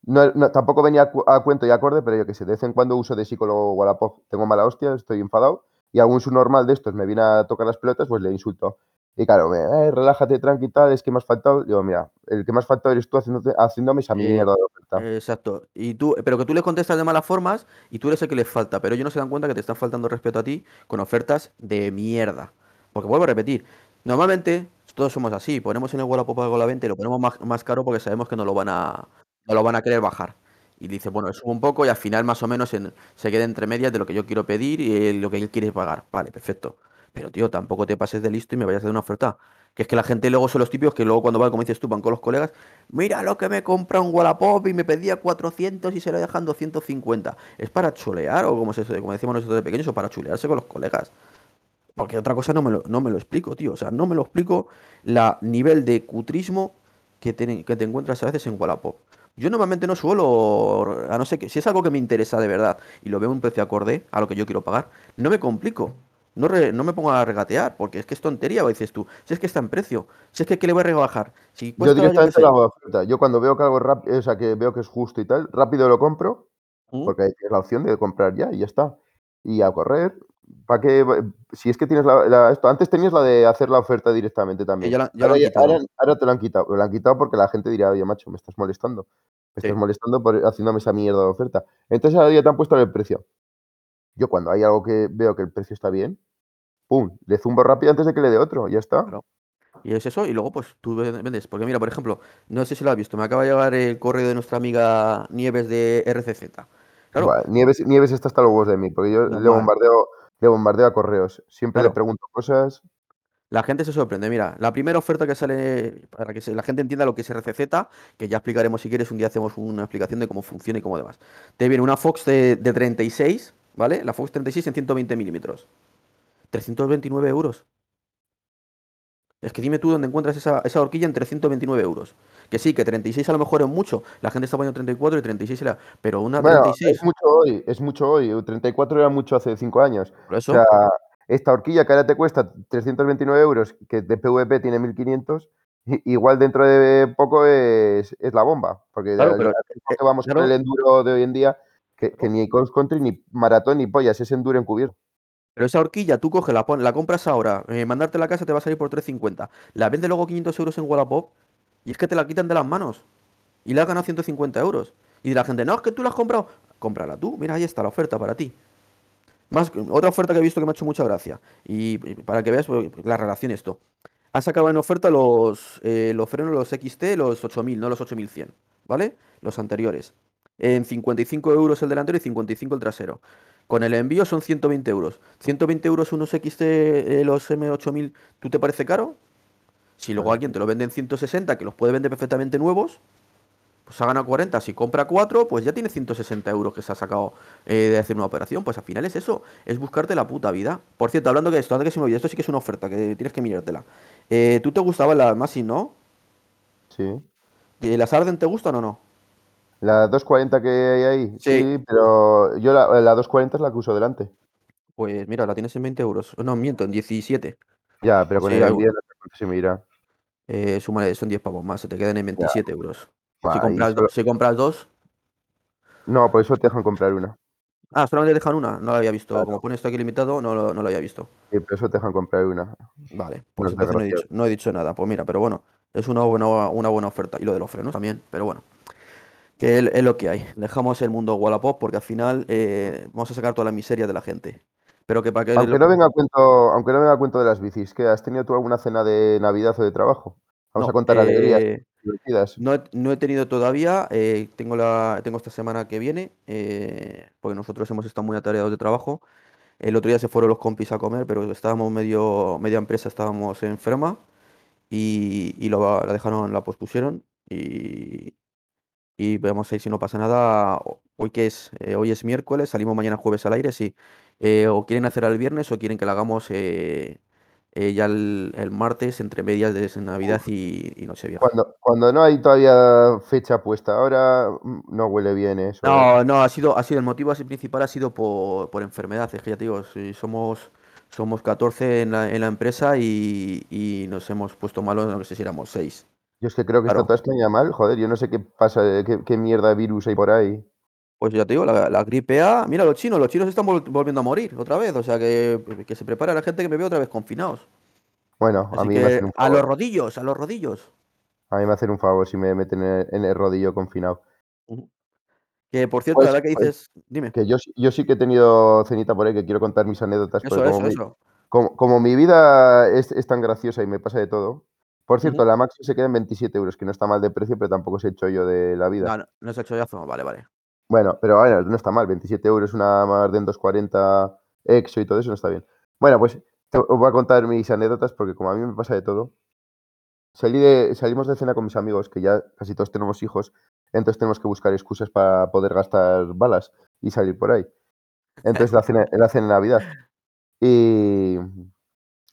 no, no- tampoco venía a, cu- a cuento y acorde, pero yo qué sé, de vez en cuando uso de psicólogo Wallapop, tengo mala hostia, estoy enfadado, y algún subnormal de estos me viene a tocar las pelotas, pues le insulto. Y claro, me, "Eh, relájate, tranqui, tal, es que me has faltado. Digo, mira, el que me has faltado eres tú haciéndote- haciéndome esa Eh, mierda de oferta. Exacto. Y tú, pero que tú le contestas de malas formas y tú eres el que les falta, pero ellos no se dan cuenta que te están faltando respeto a ti con ofertas de mierda. Porque vuelvo a repetir, normalmente todos somos así, ponemos en el Wallapop algo a la venta y lo ponemos más, más caro porque sabemos que no lo van a, no lo van a querer bajar. Y dice, bueno, subo un poco y al final más o menos en- se queda entre medias de lo que yo quiero pedir y lo que él quiere pagar. Vale, perfecto. Pero tío, tampoco te pases de listo y me vayas a hacer una oferta. Que es que la gente luego son los típicos que luego cuando va, como dices tú, van con los colegas, mira lo que me compra un Wallapop y me pedía 400 y se lo dejan 250. ¿Es para chulear o como, se, como decimos nosotros de pequeños o para chulearse con los colegas? Porque otra cosa no me lo, no me lo explico, tío. O sea, no me lo explico la nivel de cutrismo que te, que te encuentras a veces en Wallapop. Yo normalmente no suelo, a no ser que si es algo que me interesa de verdad y lo veo a un precio acorde a lo que yo quiero pagar, no me complico. No, re- no me pongo a regatear, porque es que es tontería, o dices tú. Si es que está en precio, si es que ¿qué le voy a rebajar? Si Yo yo directamente hago de oferta. Yo cuando veo que algo rápido, o sea, que veo que es justo y tal, rápido lo compro, ¿Mm? porque hay la opción de comprar ya y ya está. Y a correr. ¿Para qué? Si es que tienes la, la- esto, antes tenías la de hacer la oferta directamente también. ya la, ya lo Ahora, te lo han quitado. Lo han quitado porque la gente dirá, oye, macho, me estás molestando. Me Sí. estás molestando por haciéndome esa mierda de oferta. Entonces ahora ya te han puesto el precio. Yo cuando hay algo que veo que el precio está bien, pum, le zumbo rápido antes de que le dé otro, ya está. Claro. Y es eso, y luego pues tú ven- vendes. Porque mira, por ejemplo, no sé si lo has visto, me acaba de llegar el correo de nuestra amiga Nieves de RCZ. Claro, Buah, Nieves, Nieves está hasta los huevos de mí, porque yo le bombardeo, le bombardeo a correos. Siempre le Claro. pregunto cosas. La gente se sorprende. Mira, la primera oferta que sale, para que la gente entienda lo que es RCZ, que ya explicaremos si quieres, un día hacemos una explicación de cómo funciona y cómo demás. Te viene una Fox de, de 36, ¿vale? La Fox 36 en 120 milímetros. 329 euros. Es que dime tú dónde encuentras esa, esa horquilla en 329 euros. Que sí, que 36 a lo mejor es mucho. La gente está poniendo 34 y 36 era. Pero una Bueno, 36, es mucho hoy, es mucho hoy. 34 era mucho hace 5 años. por O sea, esta horquilla que ahora te cuesta 329 euros, que de PVP tiene 1500, i- igual dentro de poco es, es la bomba. Porque Claro, pero, eh, vamos claro. con el enduro de hoy en día, que, que ni cross country, ni maratón, ni pollas, es enduro encubierto. Pero esa horquilla, tú coges, la, la compras ahora, eh, mandarte a la casa te va a salir por 3.50. La vendes luego 500 euros en Wallapop y es que te la quitan de las manos. Y le has ganado 150 euros. Y la gente, no, es que tú la has comprado. Cómprala tú, mira, ahí está la oferta para ti. Más, otra oferta que he visto que me ha hecho mucha gracia. Y y para que veas pues, la relación esto. Ha sacado en oferta los, eh, los frenos, los XT, los 8000, no los 8100. ¿Vale? Los anteriores. En 55 euros el delantero y 55 el trasero. Con el envío son 120 euros. 120 euros unos XT, eh, los M8000, ¿tú te parece caro? Si luego alguien te lo vende en 160, que los puede vender perfectamente nuevos, pues ha ganado 40. Si compra 4, pues ya tiene 160 euros que se ha sacado eh, de hacer una operación. Pues al final es eso, es buscarte la puta vida. Por cierto, hablando de esto, antes que se me olvide, esto sí que es una oferta, que tienes que mirártela. Eh, ¿Tú te gustaban las Masi, no? Sí. ¿Y ¿Las Arden te gustan o no? La 240 que hay ahí, Sí. sí, pero yo la, la 240 es la que uso delante. Pues mira, la tienes en 20 euros. No, miento, en 17. Ya, pero con Sí, el no sé cuánto se me irá. Eh, súmale, son 10 pavos más, se te quedan en 27 euros. Si compras, solo- dos, si compras dos. No, por eso te dejan comprar una. Ah, solamente dejan una. No la había visto. Claro. Como pone esto aquí limitado, no, no lo había visto. Sí, por eso te dejan comprar una. Vale, pues entonces no he, dicho, no he dicho nada. Pues mira, pero bueno, es una buena, una buena oferta. Y lo de los frenos también, pero bueno. Que es, es lo que hay. Dejamos el mundo Wallapop porque al final eh, vamos a sacar toda la miseria de la gente. Pero que para que Aunque lo- no venga a cuento, aunque no venga a cuento de las bicis, ¿qué has tenido tú alguna cena de Navidad o de trabajo? Vamos No, a contar alegrías eh, divertidas. No he, no he tenido todavía, eh, tengo, la, tengo esta semana que viene, eh, porque nosotros hemos estado muy atareados de trabajo. El otro día se fueron los compis a comer, pero estábamos medio, media empresa, estábamos enferma y, y lo, la dejaron, la pospusieron y, y vamos a ir si no pasa nada. Hoy que es, Eh, hoy es miércoles, salimos mañana jueves al aire, sí. Eh, o quieren hacer el viernes o quieren que la hagamos eh, eh, ya el, el martes entre medias de Navidad y, y Nochevieja. Cuando, cuando no hay todavía fecha puesta, ahora mm, no huele bien eso. No, no, ha sido, ha sido el motivo principal ha sido por, por enfermedad. Es que ya te digo, si somos, somos 14 en la, en la empresa y, y nos hemos puesto malos, no sé si éramos 6. Yo es que creo que Claro. está toda España mal, joder, yo no sé qué pasa, eh, qué, qué mierda de virus hay por ahí. Pues ya te digo, la, la gripe A, mira los chinos, los chinos están vol- volviendo a morir otra vez, o sea que, que se prepara la gente que me ve otra vez confinados. Bueno, a mí, me hacen un a los favor, rodillos, a los rodillos. a mí me hacen un favor si me meten en el, rodillo confinado. Que por cierto, Pues, ahora que pues, dices, dime, que yo, sí- yo sí que he tenido cenita por ahí, que quiero contar mis anécdotas, eso, eso, como mi, eso. como, como mi vida es, es tan graciosa y me pasa de todo. Por cierto, la Maxi se queda en 27 euros, que no está mal de precio, pero tampoco se hecho yo de la vida. No, no, no se ha hecho ya, vale, vale. Bueno, pero bueno, no está mal, 27 euros una Marden 240 EXO y todo eso no está bien. Bueno, pues te, os voy a contar mis anécdotas porque como a mí me pasa de todo, salí de, salimos de cena con mis amigos, que ya casi todos tenemos hijos, entonces tenemos que buscar excusas para poder gastar balas y salir por ahí. Entonces la cena, la cena de Navidad. Y,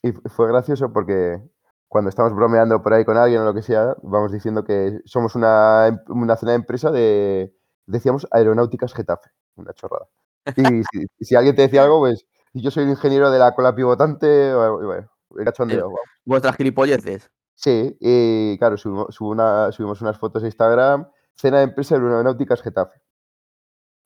y fue gracioso porque cuando estamos bromeando por ahí con alguien o lo que sea, vamos diciendo que somos una, em- una cena de empresa de, decíamos, aeronáuticas Getafe, una chorrada. Y si, alguien te decía algo, pues yo soy el ingeniero de la cola pivotante, bueno, el cachondeo. vamos. Vuestras gilipolleces. Sí, y claro, subimos, subo una- subimos unas fotos a Instagram, cena de empresa de aeronáuticas Getafe.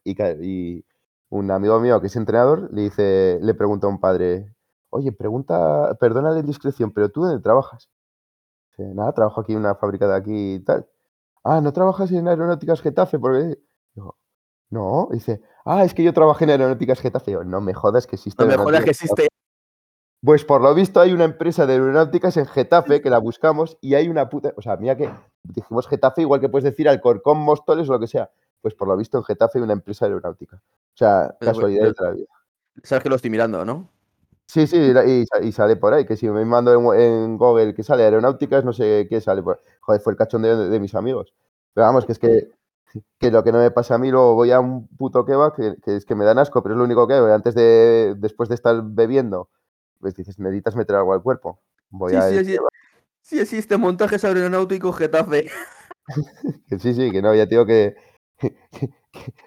Y, y un amigo mío que es entrenador le dice, le pregunta a un padre, oye, pregunta, perdona la indiscreción, pero ¿tú dónde trabajas? Dice, nada, trabajo aquí en una fábrica de aquí y tal. Ah, ¿no trabajas en aeronáuticas Getafe? Porque digo, no, dice, ah, es que yo trabajé en aeronáuticas Getafe. Digo, no me jodas que existe No me jodas que Aeronáuticas Getafe". existe. Pues por lo visto hay una empresa de aeronáuticas en Getafe que la buscamos y hay una puta. O sea, mira que dijimos Getafe, igual que puedes decir Alcorcón, Móstoles o lo que sea. Pues por lo visto en Getafe hay una empresa de aeronáutica. O sea, Pero, casualidades pero- de la vida. Sabes que lo estoy mirando, ¿no? Sí, sí, y, sale por ahí, que si me mando en, en Google que sale aeronáuticas, no sé qué sale. por- Joder, fue el cachondeo de, de mis amigos. Pero vamos, que es que, que lo que no me pasa a mí, luego voy a un puto kebab, que, que es que me dan asco, pero es lo único que hago. Antes de, después de estar bebiendo, pues dices, necesitas meter algo al cuerpo. Voy Sí, a sí, sí. Sí existe montajes aeronáuticos Getafe. Sí, sí, que no, ya te digo que,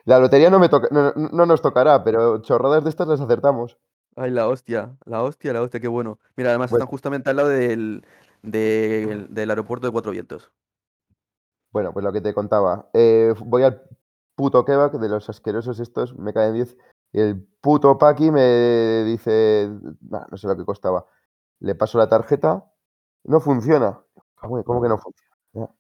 la lotería no me toca, no- no nos tocará, pero chorradas de estas las acertamos. Ay, la hostia, la hostia, la hostia, qué bueno. Mira, además Bueno. están justamente al lado del, del, del aeropuerto de Cuatro Vientos. Bueno, pues lo que te contaba. eh, voy al puto kebab de los asquerosos estos, me caen 10. Y el puto Paqui me dice, "Nah, no sé lo que costaba. Le paso la tarjeta, no funciona. ¿Cómo que no funciona? Ya.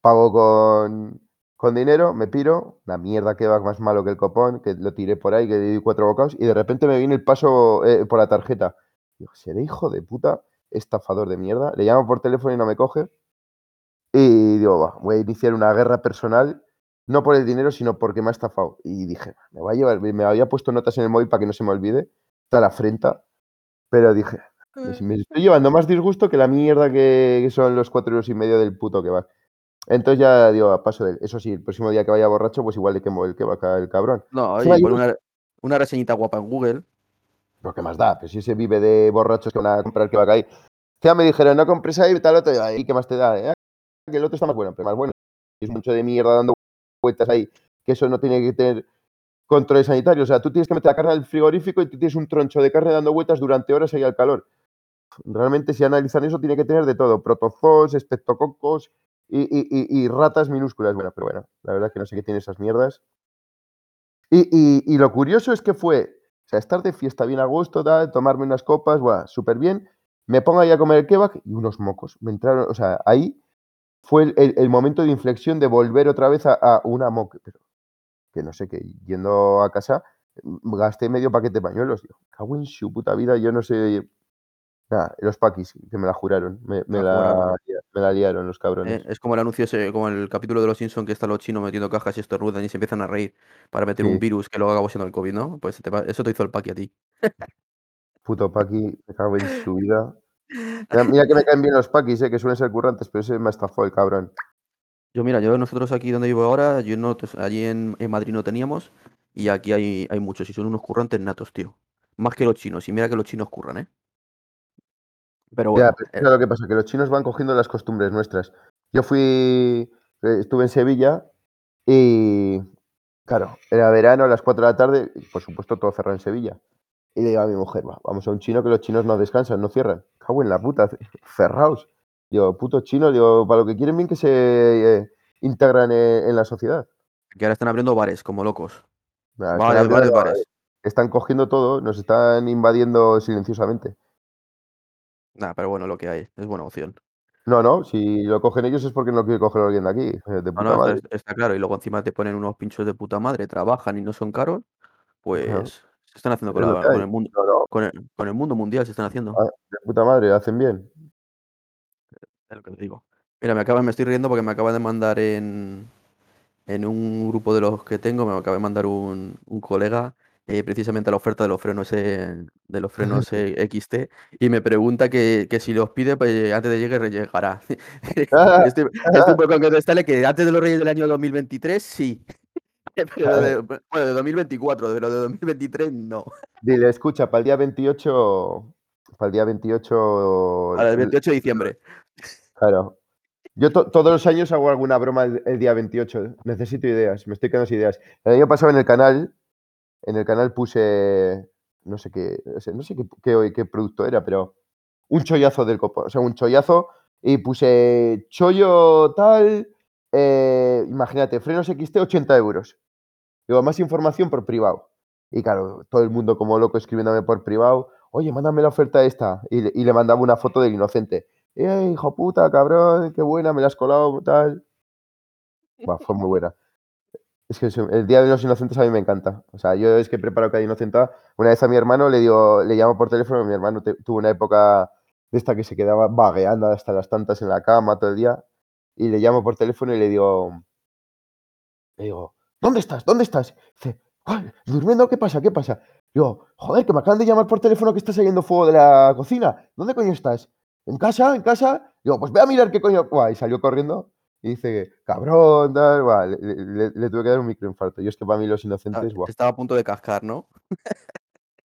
Pago con, con dinero, me piro, la mierda kebab más malo que el copón, que lo tiré por ahí, que le di cuatro bocados, y de repente me viene el paso eh, por la tarjeta. Digo, seré hijo de puta, estafador de mierda. Le llamo por teléfono y no me coge. Y digo, va, voy a iniciar una guerra personal, no por el dinero, sino porque me ha estafado. Y dije, me voy a llevar, me había puesto notas en el móvil para que no se me olvide, está la afrenta, pero dije, "Me- me estoy llevando más disgusto que la mierda que, que son los cuatro euros y medio del puto que va. Entonces ya digo, a paso de. Eso sí, el próximo día que vaya borracho, pues igual le quemo el que va el cabrón. No, pon llevo- una, una reseñita guapa en Google. Pero qué más da, pues si se vive de borrachos que van a comprar que va a caer. Ya me dijeron, no compres ahí, tal otro, y ¿qué más te da? eh? Que el otro está más bueno, pero más bueno. Es mucho de mierda dando vueltas ahí, que eso no tiene que tener controles sanitarios. O sea, tú tienes que meter la carne al frigorífico y tú tienes un troncho de carne dando vueltas durante horas ahí al calor. Realmente, si analizan eso, tiene que tener de todo: protozoos, espectococos y, y- y- ratas minúsculas. Bueno, pero bueno, la verdad que no sé qué tiene esas mierdas. Y, lo curioso es que fue, o sea, estar de fiesta bien a gusto, tal, tomarme unas copas, buah, súper bien. Me pongo ahí a comer el kebab y unos mocos. Me entraron, o sea, ahí fue el, momento de inflexión de volver otra vez a, una moca. Pero que no sé qué, yendo a casa, mm, gasté medio paquete de pañuelos. Digo, cago en su puta vida, yo no sé. Los paquis, que me la juraron. Me, me La me la liaron los cabrones. ¿eh? Es como el anuncio ese, como el capítulo de los Simpsons que están los chinos metiendo cajas y estornudan y se empiezan a reír para meter Sí. un virus que luego acabó siendo el COVID, ¿no? Pues te eso te hizo el paqui a ti. Puto paqui, me cago en su vida. Mira, mira que me caen bien los paquis, eh, que suelen ser currantes, pero ese me estafó el cabrón. Yo, mira, yo nosotros aquí donde vivo ahora, yo no, allí en, en Madrid no teníamos y aquí hay, hay muchos y son unos currantes natos, tío. Más que los chinos. Y mira que los chinos curran, ¿eh? Pero Ya, bueno, pero eh, ¿sabes lo que pasa? Que los chinos van cogiendo las costumbres nuestras. Yo fui, eh, estuve en Sevilla y, claro, era verano a las 4 de la tarde, y, por supuesto todo cerrado en Sevilla. Y le digo a mi mujer, "Va, vamos a un chino que los chinos no descansan, no cierran. Cago en la puta, cerraos. Digo, putos chinos, digo, para lo que quieren bien que se eh, integran en, en la sociedad. que ahora están abriendo bares como locos. Bares, bares, bares. están cogiendo todo, nos están invadiendo silenciosamente. Nada, pero bueno, lo que hay, es buena opción. No, no, si lo cogen ellos es porque no quiere cogerlo alguien de aquí, eh, de No, puta no, está, madre. está claro. Y luego encima te ponen unos pinchos de puta madre, trabajan y no son caros, pues se están haciendo con, la- el mundo, con el, con el mundo mundial se están haciendo. ah, de puta madre, hacen bien. Es lo que te digo. Mira, me acaba, me estoy riendo porque me acaba de mandar en, en un grupo de los que tengo, me acaba de mandar un, un colega eh, precisamente la oferta de los frenos eh, de los frenos eh, XT y me pregunta que, que si los pide pues, antes de llegue llegará. Ah, Estoy, estoy un poco con contestarle que antes de los Reyes del año 2023 sí. Pero de, bueno, de 2024, pero de 2023 no. Dile, escucha, para el día 28, para el día 28, Para el el- 28 de diciembre. claro. Yo to- todos los años hago alguna broma el, el día 28. Necesito ideas, me estoy quedando sin ideas. El año pasado en el canal, en el canal puse, no sé qué, no sé, qué, qué, qué producto era, pero un chollazo del copo, o sea, un chollazo y puse chollo tal, eh, imagínate, frenos XT 80 euros. Digo, más información por privado. Y claro, todo el mundo como loco escribiéndome por privado, oye, mándame la oferta esta. Y, y le mandaba una foto del inocente. Eh, hijo puta, cabrón, qué buena, me la has colado, tal. Buah, fue muy buena. Es que el Día de los Inocentes a mí me encanta. O sea, yo es que preparo cada inocentada. Una vez a mi hermano le dio, le llamo por teléfono, mi hermano tuvo una época de esta que se quedaba vagueando hasta las tantas en la cama todo el día. Y le llamo por teléfono y le digo, le digo, ¿dónde estás? ¿Dónde estás? Dice, "Ay, ¿durmiendo? ¿Qué pasa? ¿Qué pasa? Digo, joder, que me acaban de llamar por teléfono que está saliendo fuego de la cocina. ¿Dónde coño estás? ¿En casa? ¿En casa? Digo, pues ve a mirar qué coño. Y salió corriendo y dice, cabrón, tal, buah, le, le- le tuve que dar un microinfarto. Y es que para mí los Ah, inocentes, Estaba a punto de cascar, ¿no?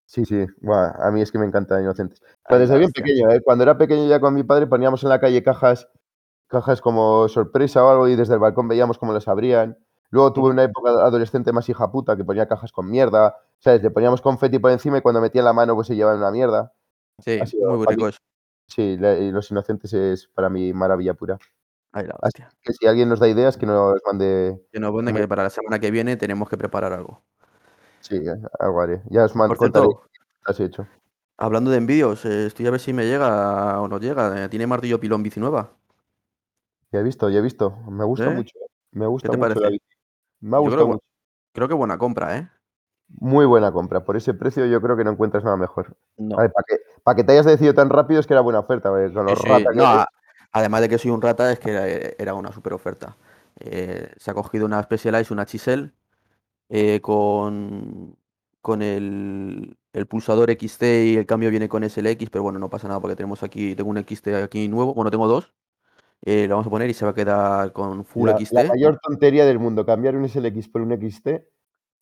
sí, sí, buah, a mí es que me encantan inocentes. Pero desde bien pequeño, ¿eh? Cuando era pequeño ya con mi padre poníamos en la calle cajas, cajas como sorpresa o algo y desde el balcón veíamos cómo las abrían. Luego tuve una época adolescente más hija puta que ponía cajas con mierda, ¿sabes? Le poníamos confeti por encima y cuando metía la mano pues se llevaban una mierda. Sí, muy, muy para mí- rico eso. Sí, la- y Los Inocentes es para mí maravilla pura. Ay, la Así que si alguien nos da ideas, que nos mande. Que nos pone que para la semana que viene tenemos que preparar algo. Sí, algo haré. Ya os man- Por contaré cierto, qué has hecho. hablando de envíos, eh, estoy a ver si me llega o no llega. eh, ¿Tiene martillo pilón bici nueva? Ya he visto, ya he visto. Me gusta ¿Eh? mucho. Me gusta te mucho parece? Me ha creo gustado que- mucho. Creo que buena compra, ¿eh? Muy buena compra. Por ese precio yo creo que no encuentras nada mejor. No. para que, pa' que te hayas decidido tan rápido es que era buena oferta. Con los sí, no, a- además de que soy un rata, es que era, era una super oferta. Eh, se ha cogido una Specialized, una Chisel, eh, con, con el, el pulsador XT y el cambio viene con SLX, pero bueno, no pasa nada porque tenemos aquí, tengo un XT aquí nuevo, bueno, tengo dos. eh, lo vamos a poner y se va a quedar con Full la, XT. la mayor tontería del mundo, cambiar un SLX por un XT.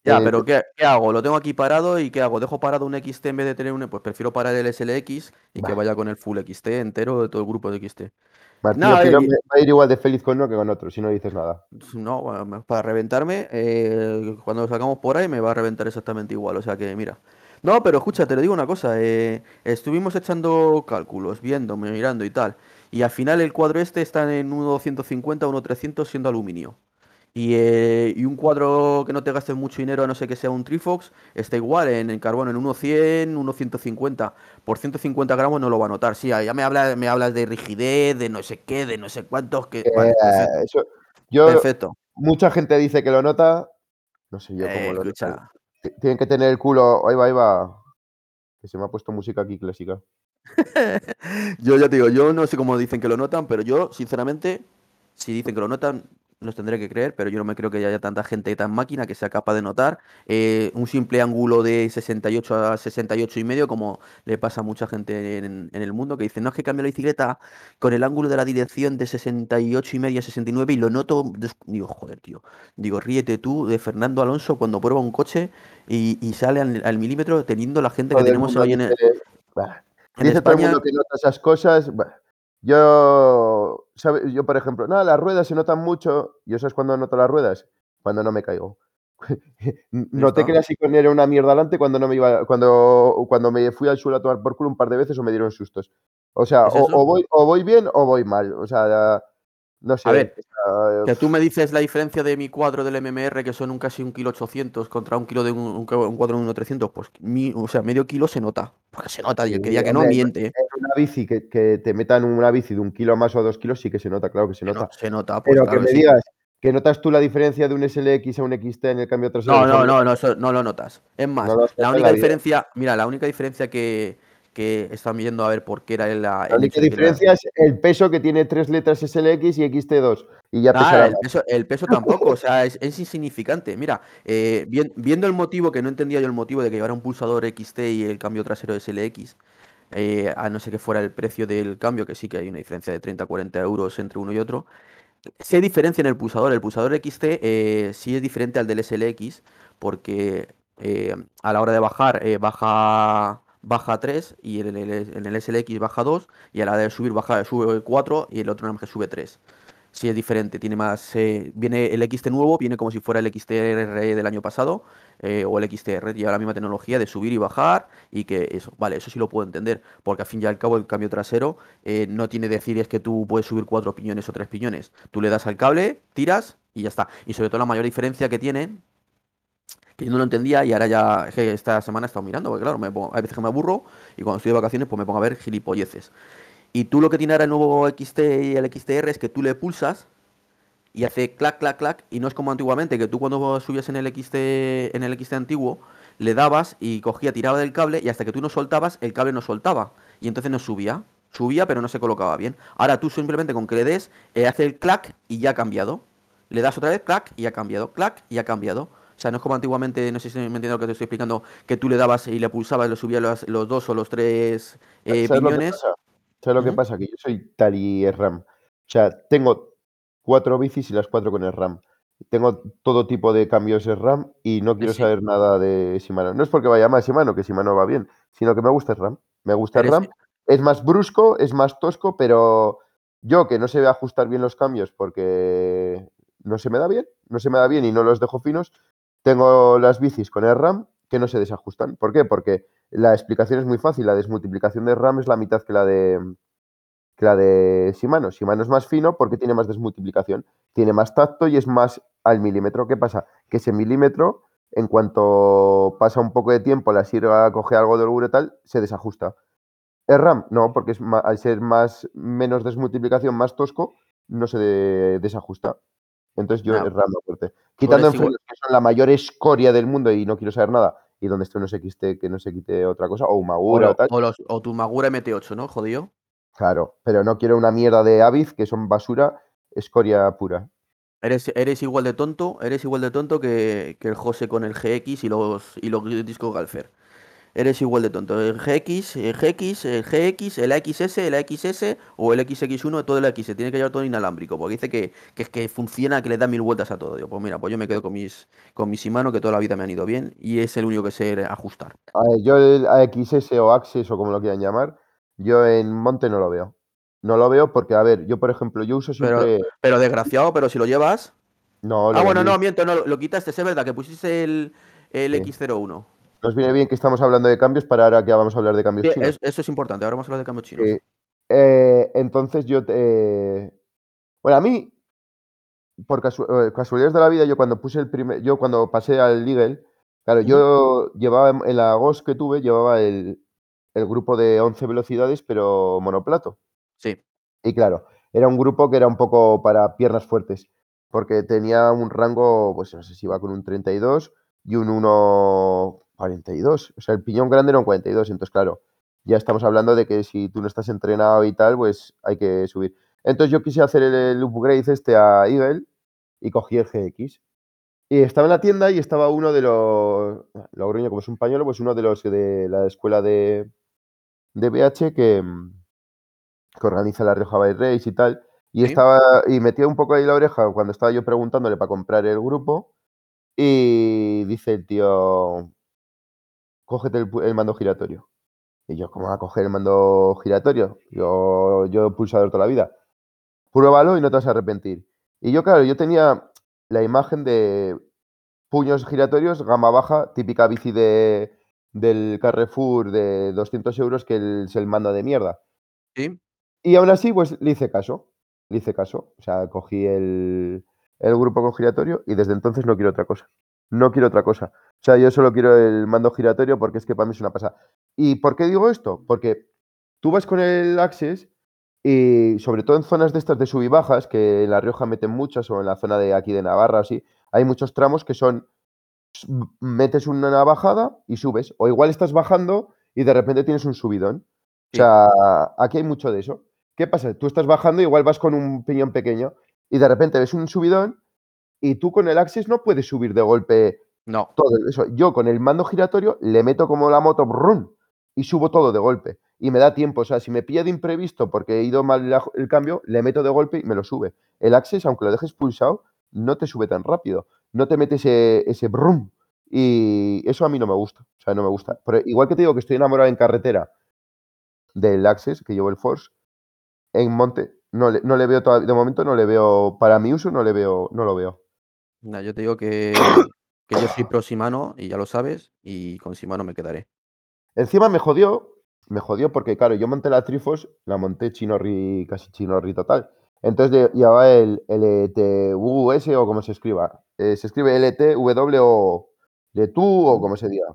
Ya, eh, pero ¿qué, qué hago? Lo tengo aquí parado y ¿qué hago? ¿Dejo parado un XT en vez de tener un... Pues prefiero parar el SLX y que vaya con el Full XT entero de todo el grupo de XT. Nada, y- va a ir igual de feliz con uno que con otro, si no dices nada. No, bueno, para reventarme, eh, cuando lo sacamos por ahí me va a reventar exactamente igual, o sea que mira. No, pero escucha, te lo digo una cosa, eh, estuvimos echando cálculos, viendo, mirando y tal, y al final el cuadro este está en 1.250, 1.300 siendo aluminio. Y, eh, y un cuadro que no te gastes mucho dinero, a no ser que sea un Trifox, está igual en, en carbono, en 1.100, 1.150. Por 150 gramos no lo va a notar. Sí, ya me hablas, me hablas de rigidez, de no sé qué, de no sé cuántos, que... Eh, perfecto. eso- yo, perfecto. mucha gente dice que lo nota. No sé yo cómo Eh, lo T- Tienen que tener el culo. Ahí va, ahí va. Que se me ha puesto música aquí clásica. yo ya te digo, yo no sé cómo dicen que lo notan, pero yo, sinceramente, si dicen que lo notan, los tendré que creer, pero yo no me creo que haya tanta gente tan máquina que sea capaz de notar eh, un simple ángulo de 68 a 68 y medio, como le pasa a mucha gente en, en el mundo, que dicen, no es que cambio la bicicleta con el ángulo de la dirección de 68 y medio a 69 y lo noto, digo, joder, tío, digo, ríete tú de Fernando Alonso cuando prueba un coche y, y sale al, al milímetro teniendo la gente que tenemos hoy en el... dice, "Bah, En Dice todo el España, mundo que nota esas cosas. Yo, ¿sabe? yo, por ejemplo, nada, las ruedas se notan mucho. ¿Y eso es cuando noto las ruedas? Cuando no me caigo. Noté que la Sicón era una mierda delante cuando no me iba, cuando, cuando me fui al suelo a tomar por culo un par de veces o me dieron sustos. O sea, ¿Es o, o voy, o voy bien o voy mal. O sea, no sé. ver, o sea, Que tú me dices la diferencia de mi cuadro del MMR, que son un casi un kilo 800 contra un kilo de un, cuadro de un 300, pues mi- o sea, medio kilo se nota. Porque se nota, y el que diga que no miente. ¿eh? en una bici que, que te metan una bici de un kilo más o dos kilos, sí que se nota, claro que se Se no- nota. Se nota, pues Pero claro que me sí. digas que notas tú la diferencia de un SLX a un XT en el cambio trasero. No, no, no, no, eso no lo notas. Es más, No la única la vida. diferencia, mira, la única diferencia que, que están viendo a ver por qué era el, La el única la- diferencia es el peso que tiene tres letras SLX y XT2. Y ya Ah, el peso, el peso tampoco, o sea, es, es insignificante. Mira, eh, vien- viendo el motivo, que no entendía yo el motivo de que llevara un pulsador XT y el cambio trasero SLX, eh, a no ser que fuera el precio del cambio, que sí que hay una diferencia de 30-40 euros entre uno y otro. Sí hay diferencia en el pulsador. El pulsador XT eh, sí es diferente al del SLX, porque a la hora de bajar, baja, baja 3 y en el, en el SLX baja 2, y a la hora de subir, baja, sube 4 y el otro nada que sube 3. Sí es diferente, tiene más. eh, viene el XT nuevo, viene como si fuera el XTR del año pasado, eh, o el XTR, lleva la misma tecnología de subir y bajar, y que eso, vale, eso sí lo puedo entender, porque al fin y al cabo el cambio trasero eh, no tiene decir es que tú puedes subir cuatro piñones o tres piñones. Tú le das al cable, tiras y ya está. Y sobre todo la mayor diferencia que tiene, que yo no lo entendía y ahora ya, que esta semana he estado mirando, porque claro, me pongo- hay veces que me aburro y cuando estoy de vacaciones pues me pongo a ver gilipolleces. Y tú lo que tiene ahora el nuevo XT y el XTR es que tú le pulsas y hace clac, clac, clac, y no es como antiguamente, que tú cuando subías en el XT, en el XT antiguo, le dabas y cogía, tiraba del cable, y hasta que tú no soltabas, el cable no soltaba, y entonces no subía. Subía, pero no se colocaba bien. Ahora tú simplemente con que le des, eh, hace el clac y ya ha cambiado. Le das otra vez clac y ha cambiado, clac y ha cambiado. O sea, no es como antiguamente, no sé si me entiendo lo que te estoy explicando, que tú le dabas y le pulsabas y le subías los, los dos o los tres eh, ¿Sabes lo piñones. pasa? ¿Sabes lo que pasa? Que yo soy Tali RAM. O sea, tengo cuatro bicis y las cuatro con el RAM. Tengo todo tipo de cambios de RAM y no quiero sí. saber nada de Shimano. No es porque vaya mal Shimano, que Shimano va bien, sino que me gusta el RAM. Me gusta el RAM. Es más brusco, es más tosco, pero yo que no sé ajustar bien los cambios porque no se me da bien, no se me da bien y no los dejo finos, tengo las bicis con el RAM que no se desajustan. ¿Por qué? Porque la explicación es muy fácil. La desmultiplicación de RAM es la mitad que la de, que la de Shimano. Shimano es más fino porque tiene más desmultiplicación, tiene más tacto y es más al milímetro. ¿Qué pasa? Que ese milímetro, en cuanto pasa un poco de tiempo, la sirva coge algo de uretal, se desajusta. ¿Es RAM? No, porque es ma- al ser más menos desmultiplicación, más tosco, no se de- desajusta. Entonces yo Nah, es RAM a fuerte. Quitando en que son la mayor escoria del mundo y no quiero saber nada, y donde esté no se quite, que no se quite otra cosa, o Umagura o, tal, o los- o tu Magura MT8, ¿no? Jodido. claro, pero no quiero una mierda de Aviz, que son basura, escoria pura. Eres, eres igual de tonto, eres igual de tonto que, que el José con el GX y los, y los discos Galfer. Eres igual de tonto. El GX, el GX, el GX, el XS, el XS o el XX1, todo el X. Tiene que llevar todo inalámbrico, porque dice que, que funciona, que le da mil vueltas a todo. Digo, pues mira, pues yo me quedo con mis, con mis Shimano, que toda la vida me han ido bien, y es el único que sé ajustar. A ver, yo el AXS o Access o como lo quieran llamar, yo en monte no lo veo. No lo veo porque, a ver, yo por ejemplo, yo uso Pero, siempre... pero desgraciado, pero si lo llevas. No, lo Ah, bueno, no, miento, no, lo, lo quitaste, es verdad, que pusiste el, el Sí. X01. Nos viene bien que estamos hablando de cambios para ahora que vamos a hablar de cambios Sí, chinos. es- eso es importante, ahora vamos a hablar de cambios chinos. Eh, eh, entonces yo te... Bueno, a mí, por casu- eh, casualidades de la vida, yo cuando puse el primer... Yo cuando pasé al Legal, claro, yo llevaba en- la GOS que tuve, llevaba el, el grupo de 11 velocidades, pero monoplato. Sí. Y claro, era un grupo que era un poco para piernas fuertes, porque tenía un rango, pues no sé si iba con un 32 y un 1.42. O sea, el piñón grande era un 42, entonces claro, ya estamos hablando de que si tú no estás entrenado y tal, pues hay que subir. Entonces yo quise hacer el, upgrade este a Eagle y cogí el GX. Y estaba en la tienda y estaba uno de los, Logroño, como es un pañuelo, pues uno de los de la escuela de, de BH que, que organiza la Rioja by Race y tal. Y Sí. estaba, y metía un poco ahí la oreja cuando estaba yo preguntándole para comprar el grupo. Y dice el tío, cógete el, el mando giratorio. Y yo, ¿cómo va a coger el mando giratorio? Yo, yo he pulsador toda la vida. Pruébalo y no te vas a arrepentir. Y yo, claro, yo tenía la imagen de puños giratorios, gama baja, típica bici de, del Carrefour de 200 euros que el- es el mando de mierda. Sí. Y aún así, pues le hice caso. Le hice caso. O sea, cogí el, el grupo con giratorio y desde entonces no quiero otra cosa. No quiero otra cosa. O sea, yo solo quiero el mando giratorio porque es que para mí es una pasada. ¿Y por qué digo esto? Porque tú vas con el Access y sobre todo en zonas de estas de sub y bajas, que en La Rioja meten muchas, o en la zona de aquí de Navarra, así, hay muchos tramos que son, metes una bajada y subes. O igual estás bajando y de repente tienes un subidón. O sea, aquí hay mucho de eso. ¿Qué pasa? Tú estás bajando, igual vas con un piñón pequeño y de repente ves un subidón y tú con el Axis no puedes subir de golpe No. todo eso. Yo con el mando giratorio le meto como la moto brum, y subo todo de golpe. Y me da tiempo. O sea, si me pilla de imprevisto porque he ido mal la- el cambio, le meto de golpe y me lo sube. El Access, aunque lo dejes pulsado, no te sube tan rápido. No te mete ese, ese brum. Y eso a mí no me gusta. O sea, no me gusta. Pero igual que te digo que estoy enamorado en carretera del Access, que llevo el Force, en monte, no le, no le veo todavía, de momento no le veo, para mi uso no le veo, no lo veo. Nah, yo te digo que, que yo soy pro Shimano y ya lo sabes, y con Shimano me quedaré. Encima me jodió, me jodió porque, claro, yo monté la Trifos, la monté chinorri, casi chinorri total. Entonces lle- llevaba el LTUS o como se escriba. Eh, se escribe LTW o de tú o como se diga.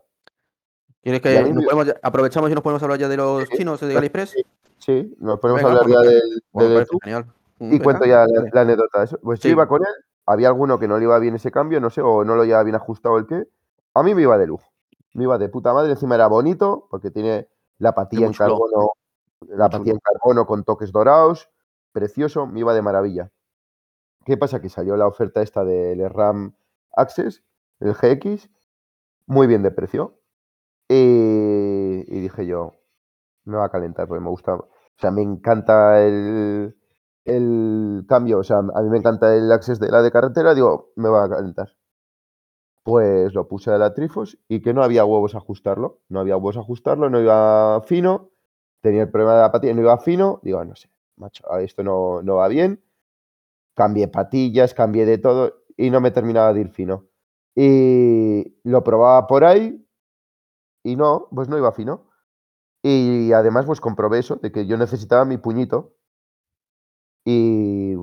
¿Quieres que mí nos me- podemos- aprovechamos y nos podemos hablar ya de los Sí, chinos de AliExpress? sí. Sí, nos podemos Venga, hablar pues ya del Pues de, me de parece tú genial. Mm, y cuento ya la, la anécdota. Pues yo iba con él, había alguno que no le iba bien ese cambio, no sé, o no lo llevaba bien ajustado el qué. A mí me iba de lujo. Me iba de puta madre, encima era bonito porque tiene la patilla en carbono, la patilla en carbono con toques dorados, precioso, me iba de maravilla. ¿Qué pasa? Que salió la oferta esta del RAM Access, el GX, muy bien de precio. Y, y dije yo, me va a calentar porque me gusta, o sea, me encanta el, el cambio, o sea, a mí me encanta el Access de la de carretera, digo, me va a calentar. Pues lo puse a la Trifos y que no había huevos a ajustarlo, no había huevos a ajustarlo, no iba fino, tenía el problema de la patilla, no iba fino, digo, no sé, macho, a esto no, no va bien. Cambié patillas, cambié de todo y no me terminaba de ir fino. Y lo probaba por ahí y no, pues no iba fino. Y además, pues comprobé eso, de que yo necesitaba mi puñito. Y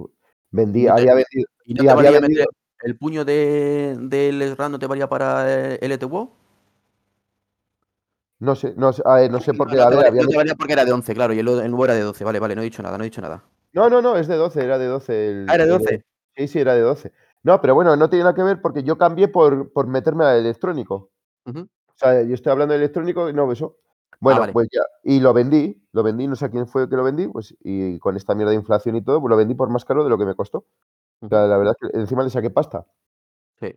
vendí, ¿Y no te- había vendido, ¿Y no y te había vendido, el puño de, del SRAM no te valía para eh, LTWO? no sé, no sé, a ver, no sé por No, qué, no a te valía, había no te valía porque era de 11, claro, y el, el nuevo era de 12. Vale, vale, no he dicho nada, no he dicho nada. No, no, no, es de 12, era de 12. el- Ah, era de el- 12. Sí, sí, era de 12. No, pero bueno, no tiene nada que ver porque yo cambié por, por meterme al electrónico. Ujú. O sea, yo estoy hablando de electrónico y no eso. Bueno, Ah, vale. pues ya. Y lo vendí, lo vendí, no sé a quién fue que lo vendí, pues, y con esta mierda de inflación y todo, pues lo vendí por más caro de lo que me costó. O sea, Ujú. la verdad es que encima le saqué pasta. Sí.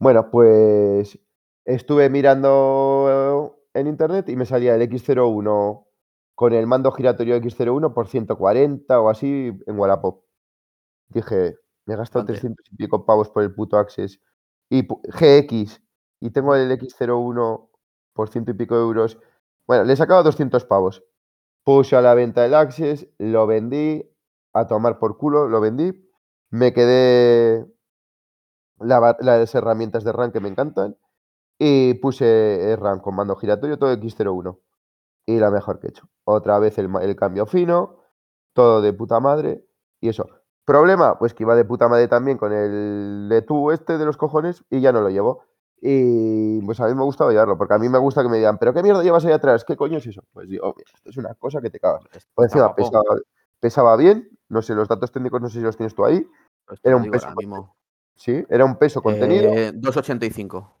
Bueno, pues estuve mirando en internet y me salía el X01 con el mando giratorio X01 por 140 o así en Wallapop. Dije, me he gastado Bastante. 300 y pico pavos por el puto Access y GX y tengo el X01 por ciento y pico euros. Bueno, le he sacado 200 pavos. Puse a la venta el Access, lo vendí, a tomar por culo, lo vendí. Me quedé las herramientas de RAM que me encantan y puse RAM con mando giratorio, todo X01. Y la mejor que he hecho. Otra vez el, el cambio fino, todo de puta madre y eso. Problema, pues que iba de puta madre también con el de tú este de los cojones y ya no lo llevo. Y pues a mí me gustaba llevarlo, porque a mí me gusta que me digan, ¿pero qué mierda llevas ahí atrás? ¿Qué coño es eso? Pues digo, "Mira, esto es una cosa que te cagas. Encima pesaba, pesaba bien, no sé, los datos técnicos no sé si los tienes tú ahí. Pues Era un peso, mismo. sí, era un peso contenido. Eh, 285.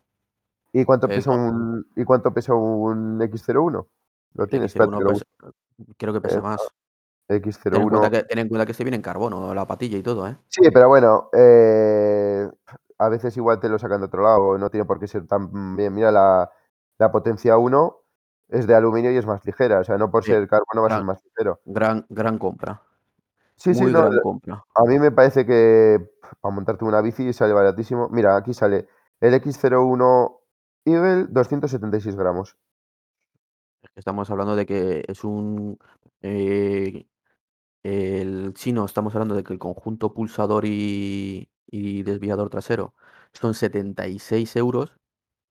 ¿Y cuánto pesa un ¿y cuánto pesa un X01? Lo tienes, espérate X01 que lo pesa- creo que pesa Eh, más. Ten en, cuenta X01. que, ten en cuenta que este viene en carbono, la patilla y todo, ¿eh? Sí, pero bueno, eh, a veces igual te lo sacan de otro lado, no tiene por qué ser tan bien. Mira, la, la potencia 1 es de aluminio y es más ligera, o sea, no por Sí, ser carbono va a ser más ligero. gran, gran compra. Sí, sí, Muy no, gran la- compra. a mí me parece que para montarte una bici sale baratísimo. Mira, aquí sale el X01 Eagle 276 gramos. Es Estamos hablando de que es un... eh, el chino, estamos hablando de que el conjunto pulsador y, y desviador trasero son 76 euros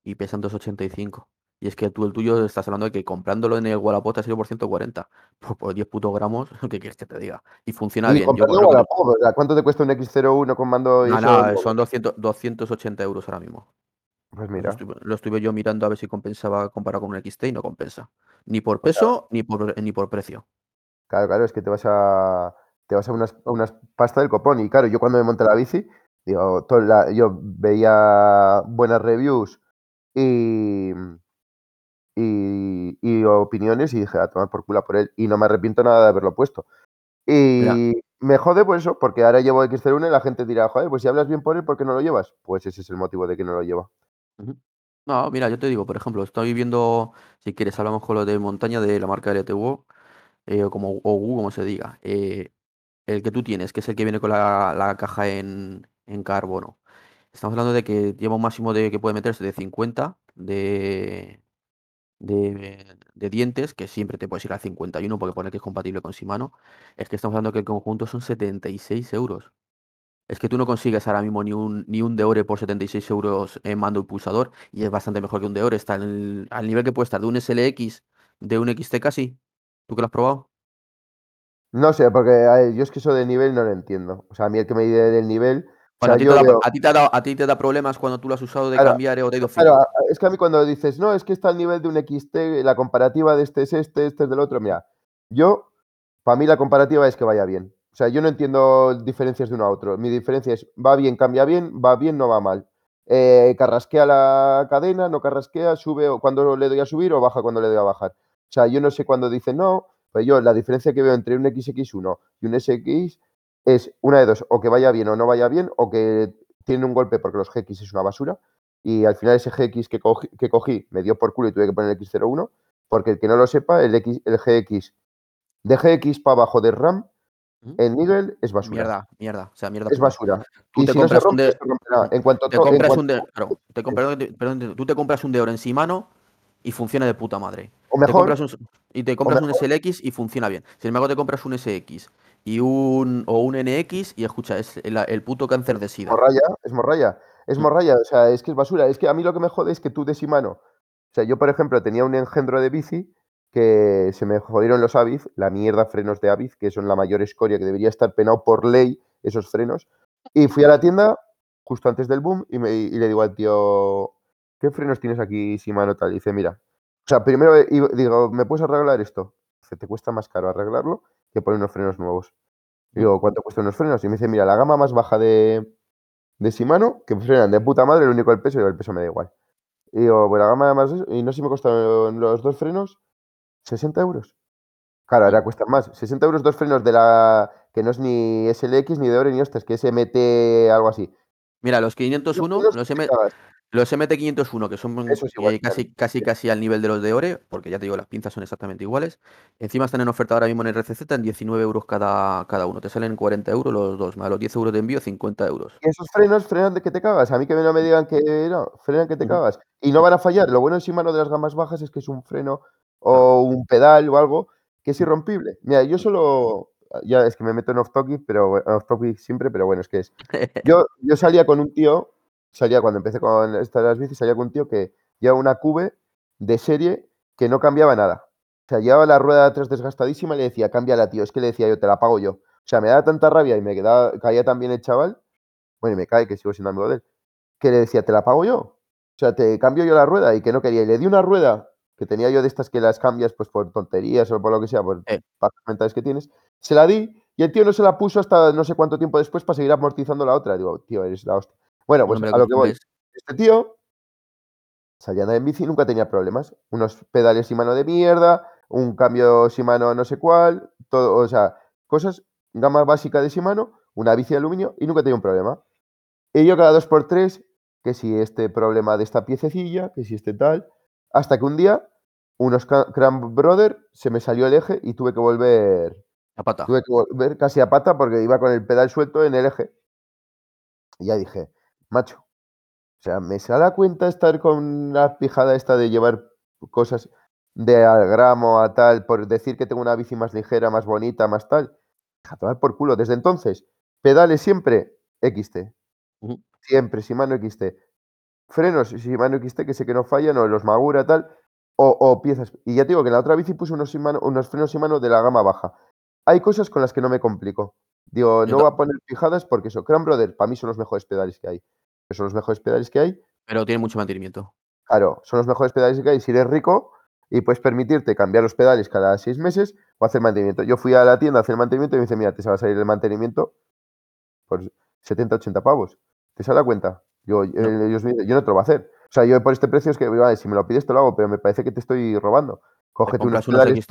y pesan 285. Y es que tú el tuyo estás hablando de que comprándolo en el Wallapop te ha sido por 140. Pues por 10 putos gramos, ¿qué quieres que te diga? Y funciona Y bien. Yo por que ¿cuánto te cuesta un X01 con mando y No, son 200, 280 euros ahora mismo. Pues Lo mira, estuve, lo estuve yo mirando a ver si compensaba comparado con un XT y no compensa. Ni por Pues peso ni por, ni por precio. claro, claro, es que te vas a te vas a unas, a unas pasta del copón. Y claro, yo cuando me monté la bici, digo, todo la- yo veía buenas reviews y, y, y opiniones y dije, a tomar por culo por él. Y no me arrepiento nada de haberlo puesto. Y me jode por eso, porque ahora llevo X01 y la gente dirá, joder, pues si hablas bien por él, ¿por qué no lo llevas? Pues ese es el motivo de que no lo lleva. No, mira, yo te digo, por ejemplo, estoy viendo, si quieres, hablamos con lo de montaña de la marca LTU, eh, o como OU, como se diga. eh, el que tú tienes, que es el que viene con la, la caja en, en carbono. Estamos hablando de que lleva un máximo de que puede meterse de 50 de, de, de dientes, que siempre te puedes ir a 51 porque pone que es compatible con Shimano. Es que estamos hablando que el conjunto son 76 euros. Es que tú no consigues ahora mismo ni un, ni un Deore por 76 euros en mando y pulsador y es bastante mejor que un Deore. Está en el- al nivel que puede estar de un SLX, de un XT casi. ¿Tú que lo has probado? No sé, porque yo es que eso de nivel no lo entiendo. O sea, a mí el que me dice del nivel. O Bueno, sea, a ti, te da, veo- a ti te ha dado- a ti te da problemas cuando tú lo has usado de Claro, cambiar o de ido Claro, es que a mí cuando dices, no, es que está al nivel de un XT, la comparativa de este es este, este es del otro, mira, yo, para mí la comparativa es que vaya bien. O sea, yo no entiendo diferencias de uno a otro. Mi diferencia es, va bien, cambia bien, va bien, no va mal. Eh, carrasquea la cadena, no carrasquea, sube o cuando le doy a subir o baja cuando le doy a bajar. O sea, yo no sé cuándo dicen no, pero yo la diferencia que veo entre un XX1 y un SX es una de dos, o que vaya bien o no vaya bien, o que tiene un golpe porque los GX es una basura, y al final ese GX que cogí, que cogí me dio por culo y tuve que poner el X01, porque el que no lo sepa, el, X, el GX, de GX para abajo de RAM, en Nigel es basura. Mierda, mierda. O sea, mierda. Es basura. Tú y te si compras un rompe, de- se romperá. En cuanto, Te compras cuanto- un de, claro, te compras, perdón, tú te compras un en Shimano y funciona de puta madre. o Te mejor, compras un, y te compras un SLX y funciona bien. Sin embargo, te compras un SX y un o un NX y escucha, es el, el puto cáncer de sida. morralla, es morralla. Es Mm. morralla, o sea, es que es basura. Es que a mí lo que me jode es que tú de Shimano. O sea, yo, por ejemplo, tenía un engendro de bici que se me jodieron los Aviz, la mierda frenos de Aviz, que son la mayor escoria, que debería estar penado por ley esos frenos. Y fui a la tienda justo antes del boom y, me, y le digo al tío, ¿qué frenos tienes aquí, Shimano? Tal. Y dice, mira, o sea, primero eh, digo, ¿me puedes arreglar esto? Dice, te cuesta más caro arreglarlo que poner unos frenos nuevos. Digo, ¿cuánto cuestan unos frenos? Y me dice, mira, la gama más baja de, de Shimano, que frenan de puta madre, lo único el peso, y el peso me da igual. Y digo, pues la gama más, y no sé si me costaron los dos frenos 60 euros. Claro, ahora cuestan más. 60 euros dos frenos de la que no es ni SLX, ni de Ore, ni hostias, que es MT algo así. Mira, los 501, Frenos los, que M-. los MT501, que son Eso eh, casi, casi, casi al nivel de los de Ore, porque ya te digo, las pinzas son exactamente iguales. Encima están en oferta ahora mismo en RCZ en 19 euros cada, cada uno. Te salen 40 euros los dos, más los 10 euros de envío, 50 euros. Y esos frenos frenan de que te cagas. A mí que no me digan que no, frenan que te cagas. Y no van a fallar. Lo bueno en Shimano de las gamas bajas es que es un freno o un pedal o algo que es irrompible. Mira, yo solo. Ya es que me meto en off topic, pero off topic siempre, pero bueno, es que es. Yo, yo salía con un tío, salía cuando empecé con estas las bicis, salía con un tío que llevaba una cube de serie que no cambiaba nada. O sea, llevaba la rueda de atrás desgastadísima y le decía, cámbiala, tío. Es que le decía yo, te la pago yo. O sea, me daba tanta rabia y me quedaba, caía también el chaval. Bueno, y me cae, que sigo siendo amigo de él. Que le decía, te la pago yo. O sea, te cambio yo la rueda y que no quería. Y le di una rueda que tenía yo de estas que las cambias pues por tonterías o por lo que sea, por Eh. mentales que tienes. Se la di y el tío no se la puso hasta no sé cuánto tiempo después para seguir amortizando la otra. Digo, tío, eres la hostia. Bueno, pues a lo que voy. Este tío salía a en bici y nunca tenía problemas. Unos pedales Shimano de mierda, un cambio Shimano no sé cuál, todo, o sea, cosas, gama básica de Shimano, una bici de aluminio y nunca tenía un problema. Y yo cada dos por tres, que si este problema de esta piececilla, que si este tal, hasta que un día, unos Cra- Cram Brother, se me salió el eje y tuve que volver, La pata. tuve que volver casi a pata porque iba con el pedal suelto en el eje. Y ya dije, macho, o sea, me sale a cuenta estar con la pijada esta de llevar cosas. de al gramo a tal, por decir que tengo una bici más ligera, más bonita, más tal. A tomar por culo. Desde entonces, pedales siempre XT. Ujú. Siempre Shimano XT. Frenos Shimano XT, que sé que no fallan, o los Magura, tal, o, o piezas. Y ya te digo que en la otra bici puse unos, Shimano- unos frenos Shimano de la gama baja. Hay cosas con las que no me complico. Digo, no voy a poner fijadas porque eso, Cran Brother, para mí son los mejores pedales que hay. Que son los mejores pedales que hay. Pero tiene mucho mantenimiento. Claro, son los mejores pedales que hay si eres rico y puedes permitirte cambiar los pedales cada seis meses o hacer mantenimiento. Yo fui a la tienda a hacer mantenimiento y me dice, mira, te va a salir el mantenimiento por 70, 80 pavos. ¿Te sale la cuenta? Yo, eh, ellos me dicen, yo no te lo voy a hacer. O sea, yo por este precio es que, vale, si me lo pides te lo hago, pero me parece que te estoy robando. Te Cógete unos pedales.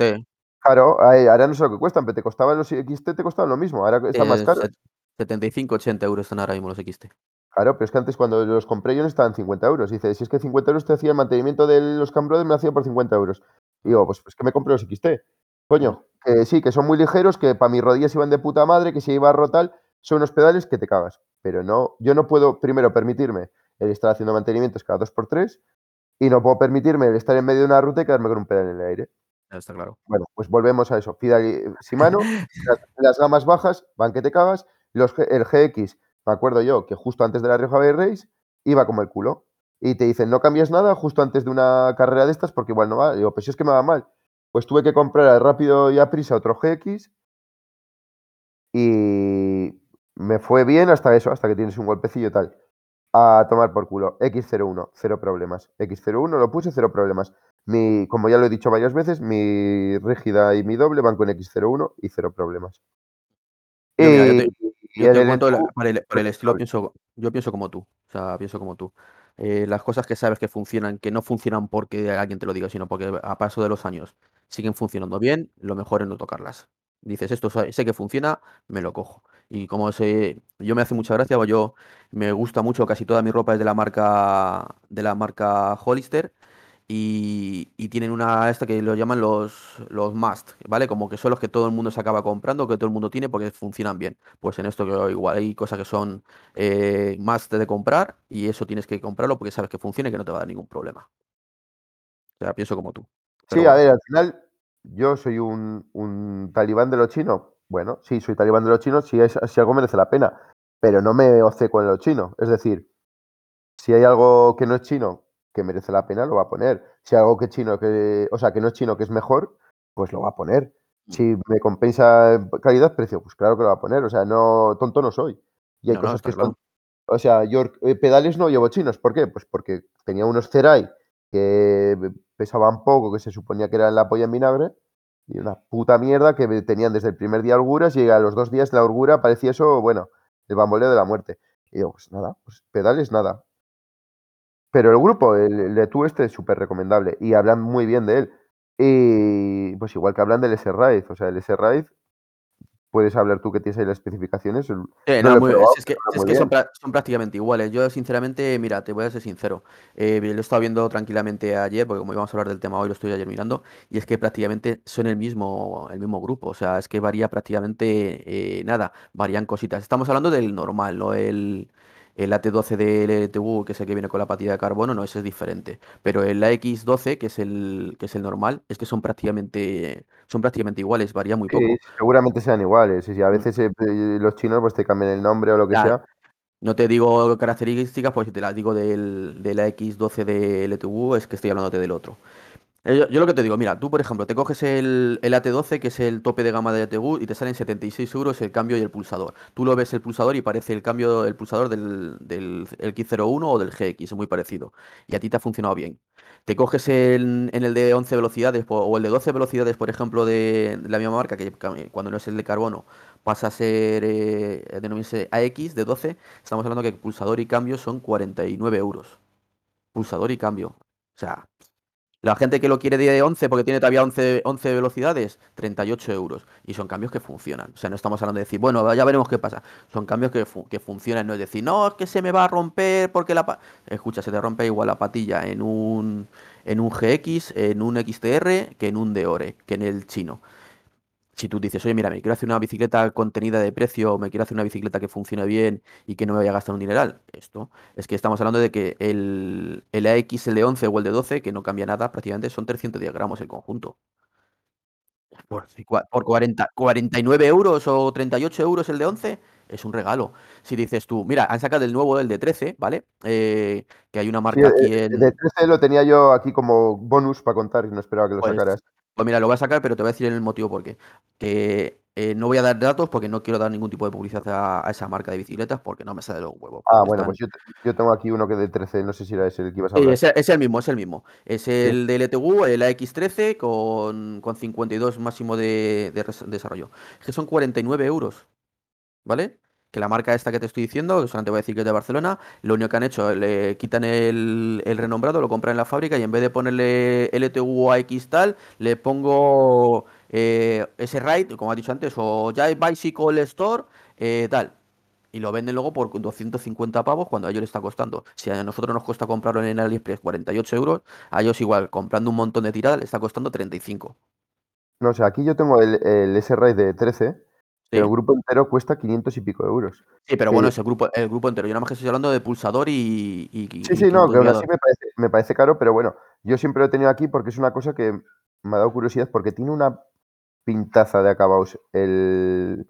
Claro, ahora no sé lo que cuestan, pero te costaban los XT, te costaban lo mismo. Ahora están más eh, caros. Set- 75, 80 euros están ahora mismo los XT. Claro, pero es que antes cuando los compré yo no estaban 50 euros. Dice, si es que 50 euros te hacía el mantenimiento de los Cam Brothers, me hacía por 50 euros. Y digo, pues, pues que me compré los XT. Coño, que sí, que son muy ligeros, que para mis rodillas iban de puta madre, que si iba a rotar, son unos pedales que te cagas. Pero no, yo no puedo primero permitirme el estar haciendo mantenimientos cada dos por tres y no puedo permitirme el estar en medio de una ruta y quedarme con un pedal en el aire. Está claro. Bueno, pues volvemos a eso. Shimano, las, las gamas bajas van que te cagas. Los, el GX, me acuerdo yo que justo antes de la Rioja Bay Race iba como el culo. Y te dicen, no cambies nada justo antes de una carrera de estas porque igual no va. Digo, pues si es que me va mal. Pues tuve que comprar a rápido y a prisa otro GX. Y me fue bien hasta eso, hasta que tienes un golpecillo y tal. A tomar por culo. X01, cero problemas. X01 lo puse, cero problemas. Mi, como ya lo he dicho varias veces, mi rígida y mi doble van con X01 y cero problemas. Yo, mira, yo te- Y- Yo el te cuento, la- LTU, por el, estilo pienso, yo pienso como tú, o sea, pienso como tú. Eh, las cosas que sabes que funcionan, que no funcionan porque alguien te lo diga, sino porque a paso de los años siguen funcionando bien, lo mejor es no tocarlas. Dices, esto sé que funciona, me lo cojo. Y como sé, yo me hace mucha gracia, yo me gusta mucho, casi toda mi ropa es de la marca, de la marca Hollister. Y, y tienen una esta que lo llaman los, los must, ¿vale? Como que son los que todo el mundo se acaba comprando, que todo el mundo tiene porque funcionan bien. Pues en esto que igual hay cosas que son eh, must de comprar y eso tienes que comprarlo porque sabes que funciona y que no te va a dar ningún problema. O sea, pienso como tú. Pero Sí, a ver, al final yo soy un, un talibán de los chinos. Bueno, sí, soy talibán de los chinos si, es, si algo merece la pena, pero no me obceco en lo chino. Es decir, si hay algo que no es chino que merece la pena, lo va a poner. Si hay algo que chino que, o sea, que no es chino que es mejor, pues lo va a poner. Si me compensa calidad-precio, pues claro que lo va a poner. O sea, no, tonto no soy. Y hay No, cosas que son. claro. O sea, yo eh, pedales no llevo chinos. ¿Por qué? Pues porque tenía unos Cerai que pesaban poco, que se suponía que eran la polla en vinagre, y una puta mierda que tenían desde el primer día holguras y a los dos días de la holgura parecía eso, bueno, el bamboleo de la muerte. Y digo, pues nada, pues pedales nada. Pero el grupo, el, de tú este es súper recomendable y hablan muy bien de él. Y pues igual que hablan del S-Ride, o sea, el S-Ride, puedes hablar tú que tienes ahí las especificaciones. Eh, no no, lo he muy- probado, es que, es son prácticamente iguales. Yo, sinceramente, mira, te voy a ser sincero. Eh, lo he estado viendo tranquilamente ayer, porque como íbamos a hablar del tema hoy, lo estoy ayer mirando, y es que prácticamente son el mismo, el mismo grupo. O sea, es que varía prácticamente eh, nada, varían cositas. Estamos hablando del normal, no el, el AT12 del LTU, que es el que viene con la patilla de carbono, no, ese es diferente. Pero el AX12, que es el, que es el normal, es que son prácticamente, son prácticamente iguales, varía muy Sí, poco. seguramente sean iguales. Y a Mm. veces eh, eh, los chinos pues te cambian el nombre o lo que Ya, sea. No te digo características, pues si te las digo del, de la X12 de LTU, es que estoy hablándote del otro. Eh, Yo, lo que te digo, mira, tú por ejemplo, te coges el, el AT12, que es el tope de gama de LTU, y te salen 76 euros el cambio y el pulsador. Tú lo ves el pulsador y parece el cambio del pulsador del, del X01 o del GX, muy parecido. Y a ti te ha funcionado bien. Te coges el- en el de 11 velocidades o el de 12 velocidades, por ejemplo, de, la misma marca, que ca- cuando no es el de carbono, pasa a ser, eh, denominarse AX de 12, estamos hablando que pulsador y cambio son 49 euros. Pulsador y cambio. O sea, la gente que lo quiere de 11 porque tiene todavía 11, 11 velocidades, 38 euros. Y son cambios que funcionan. O sea, no estamos hablando de decir, bueno, ya veremos qué pasa. Son cambios que, que funcionan. No es decir, no, es que se me va a romper porque la... pa-". Escucha, se te rompe igual la patilla en un, en un GX, en un XTR, que en un Deore, que en el chino. Si tú dices, oye, mira, me quiero hacer una bicicleta contenida de precio, me quiero hacer una bicicleta que funcione bien y que no me vaya a gastar un dineral, esto es que estamos hablando de que el, el AX, el de 11 o el de 12, que no cambia nada, prácticamente son 310 gramos el conjunto. Por, por 40, 49 euros o 38 euros el de 11, es un regalo. Si dices tú, mira, han sacado el nuevo del de 13, ¿vale? Eh, que hay una marca Sí, aquí eh, en... El de 13 lo tenía yo aquí como bonus para contar y no esperaba que lo Pues, sacaras. Pues mira, lo voy a sacar, pero te voy a decir el motivo por qué. Que eh, no voy a dar datos porque no quiero dar ningún tipo de publicidad a, a esa marca de bicicletas porque no me sale de los huevos. Ah, bueno, están- pues yo, te- yo tengo aquí uno que de 13, no sé si era ese el que ibas a Sí, hablar. es, el- es el mismo, es el mismo. Es el del LTU, el AX13 con, con 52 máximo de, de desarrollo. Es que son 49 euros, ¿vale? Que la marca esta que te estoy diciendo, que solamente voy a decir que es de Barcelona, lo único que han hecho, le quitan el, renombrado, lo compran en la fábrica y en vez de ponerle LTU AX tal, le pongo eh, ese Ride, como has dicho antes, o Jive Bicycle Store, eh, tal. Y lo venden luego por 250 pavos cuando a ellos les está costando. Si a nosotros nos cuesta comprarlo en AliExpress 48 euros, a ellos igual, comprando un montón de tiradas, le está costando 35. No, sea, aquí yo tengo el, el S-Ride de 13, Sí, pero el grupo entero cuesta 500 y pico euros. Sí, pero que- bueno, es el grupo, el grupo entero. Yo nada más que estoy hablando de pulsador y. Sí, y sí, no, que aún así me parece, me parece caro, pero bueno, yo siempre lo he tenido aquí porque es una cosa que me ha dado curiosidad porque tiene una pintaza de acabados. El,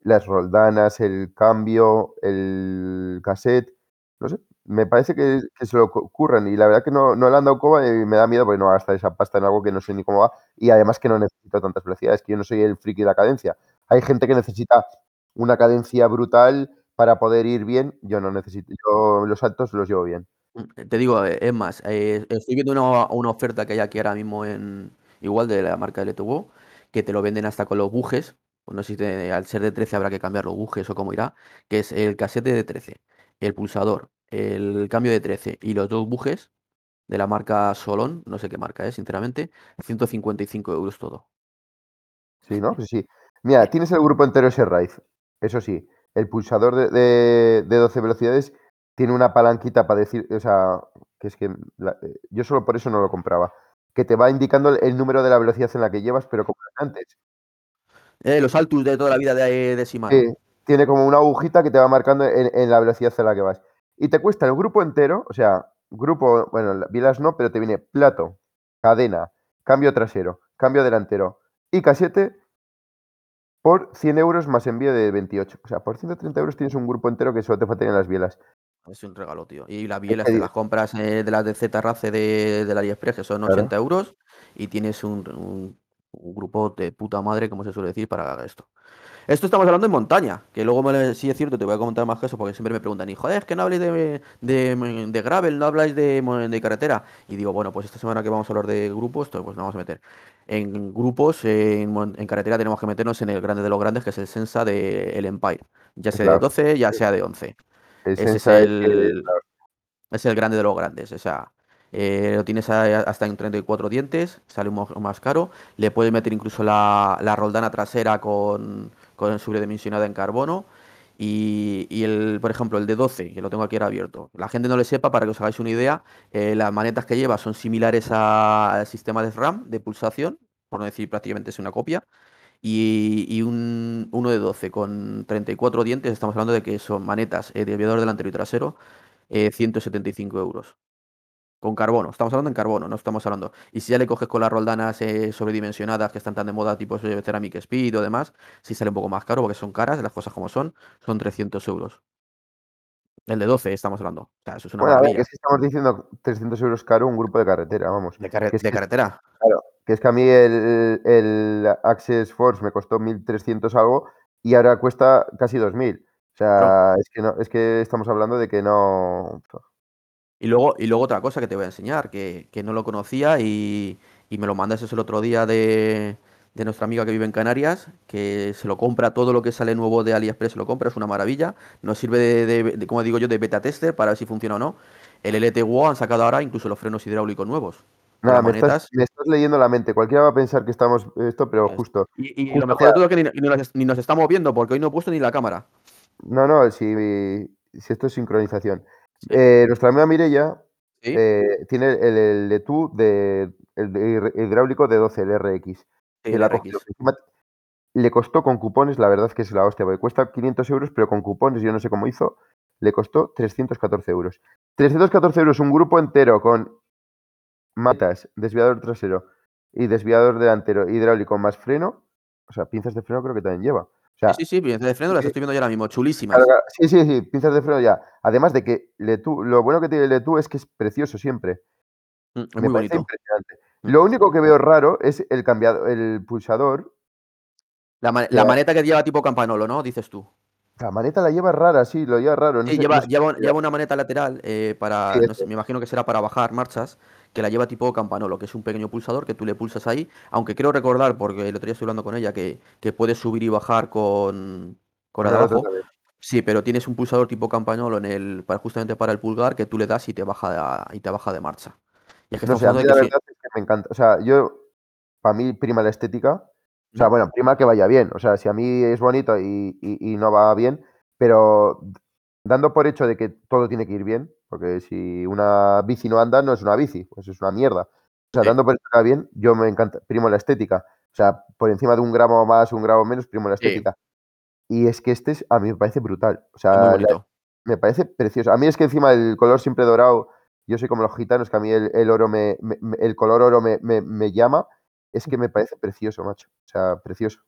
las roldanas, el cambio, el cassette, no sé, me parece que, que se lo cu- curran y la verdad que no, no le han dado coba y me da miedo porque no va a gastar esa pasta en algo que no sé ni cómo va y además que no necesito tantas velocidades, que yo no soy el friki de la cadencia. Hay gente que necesita una cadencia brutal para poder ir bien, yo no necesito, yo los saltos los llevo bien. Mm, Te digo, eh, es más, eh, estoy viendo una, una oferta que hay aquí ahora mismo en. Igual de la marca LTU, que te lo venden hasta con los bujes. No sé si te- al ser de 13 habrá que cambiar los bujes o cómo irá. Que es el casete de 13, el pulsador, el cambio de 13 y los dos bujes de la marca Solon, no sé qué marca es, sinceramente, 155 euros todo. Sí, ¿no? Pues sí. Mira, tienes el grupo entero ese Ride. Eso sí, el pulsador de, de- de 12 velocidades tiene una palanquita para decir, o sea, que es que la- eh, yo solo por eso no lo compraba. Que te va indicando el, el número de la velocidad en la que llevas, pero como antes. Eh, los Altus de toda la vida de, de Shimano. que tiene como una agujita que te va marcando en, en la velocidad en la que vas. Y te cuesta el grupo entero, o sea, grupo, bueno, la- bilas no, pero te viene plato, cadena, cambio trasero, cambio delantero y casete por 100 euros más envío de 28. O sea, por 130 euros tienes un grupo entero que solo te faltarían las bielas. Es un regalo, tío. Y las bielas las compras eh, de las de Z-Race de, del AliExpress, que son Claro. 80 euros, y tienes un, un- un grupo de puta madre, como se suele decir, para esto. Esto estamos hablando en montaña, que luego me, sí es cierto, te voy a comentar más casos porque siempre me preguntan, y joder, es que no habléis de, de, de gravel, no habláis de, de carretera. Y digo, bueno, pues esta semana que vamos a hablar de grupos, pues nos vamos a meter. En grupos, en, en carretera tenemos que meternos en el grande de los grandes, que es el Sensa de el Empire. Ya sea de Claro. 12, ya sea de 11. El Ese es el, es el grande de los grandes. O sea, eh, lo tienes hasta en 34 dientes, sale un mo- más caro. Le puedes meter incluso la, la roldana trasera con, con sobredimensionada en carbono. Y, y el, por ejemplo, el de 12, que lo tengo aquí ahora abierto. La gente no le sepa, para que os hagáis una idea, eh, las manetas que lleva son similares al sistema de RAM de pulsación, por no decir prácticamente es una copia. Y, y un, uno de 12 con 34 dientes, estamos hablando de que son manetas eh, de aviador delantero y trasero, eh, 175 euros. Con carbono, estamos hablando en carbono, no estamos hablando. Y si ya le coges con las roldanas eh, sobredimensionadas que están tan de moda, tipo eh, Ceramic Speed o demás, sí sale un poco más caro porque son caras, las cosas como son, son 300 euros. El de 12 estamos hablando. O sea, eso es una Bueno, a ver, que estamos diciendo 300 euros caro un grupo de carretera, vamos. De, carre- que es de que- carretera. Claro, que es que a mí el, el Access Force me costó 1.300 algo y ahora cuesta casi 2.000. O sea, es, que no, es que estamos hablando de que no... Y luego, y luego otra cosa que te voy a enseñar, que, que no lo conocía y, y me lo mandaste el otro día de, de nuestra amiga que vive en Canarias, que se lo compra todo lo que sale nuevo de AliExpress, se lo compra, es una maravilla. Nos sirve de, de- de, como digo yo, de beta tester para ver si funciona o no. El LTWO han sacado ahora incluso los frenos hidráulicos nuevos. Nada, me estás, me estás leyendo la mente. Cualquiera va a pensar que estamos esto, pero justo. Y, y lo mejor de todo es que ni, ni nos, ni nos estamos viendo, porque hoy no he puesto ni la cámara. No, no, si, si esto es sincronización. Eh, nuestra amiga Mirella ¿Sí? eh, tiene el, el de tú de el de hidráulico de 12, el RX. Sí, le costó con cupones, la verdad es que es la hostia, porque cuesta 500 euros, pero con cupones, yo no sé cómo hizo, le costó 314 euros. 314 euros, un grupo entero con matas, desviador trasero y desviador delantero hidráulico más freno. O sea, pinzas de freno creo que también lleva. O sea, Sí, sí, pinzas de freno las sí. estoy viendo ya ahora mismo, chulísimas. Sí, sí, sí, pinzas de freno ya. Además de que Letú, lo bueno que tiene Letú es que es precioso siempre. Mm, Es Me muy bonito. impresionante. Mm. Lo único que veo raro es el cambiado, el pulsador. La, maneta que lleva tipo campanolo, ¿no? Dices tú. La maneta la lleva rara, sí, lo lleva raro. No Sí, lleva, lleva, lleva una maneta lateral eh, para, Sí, no sé, me imagino que será para bajar marchas, que la lleva tipo campanolo, que es un pequeño pulsador que tú le pulsas ahí, aunque creo recordar, porque el otro día estoy hablando con ella, que, que puedes subir y bajar con, con otro abajo. Sí, pero tienes un pulsador tipo campanolo en el, para, justamente para el pulgar que tú le das y te baja de, y te baja de marcha. Y es que No estamos sé, a hablando mí la que sí- verdad es que me encanta. O sea, yo, para mí prima la estética. O sea, Ujú. bueno, prima que vaya bien. O sea, si a mí es bonito y, y- y no va bien, pero dando por hecho de que todo tiene que ir bien, porque si una bici no anda, no es una bici, pues es una mierda. O sea, Sí. dando por va bien, yo me encanta, primo la estética. O sea, por encima de un gramo más, un gramo menos, primo la Sí. estética. Y es que este es, a mí me parece brutal. O sea, la- me parece precioso. A mí es que encima el color siempre dorado, yo soy como los gitanos, que a mí el, el oro me, me- me- el color oro me, me- me llama. Es que me parece precioso, macho. O sea, precioso.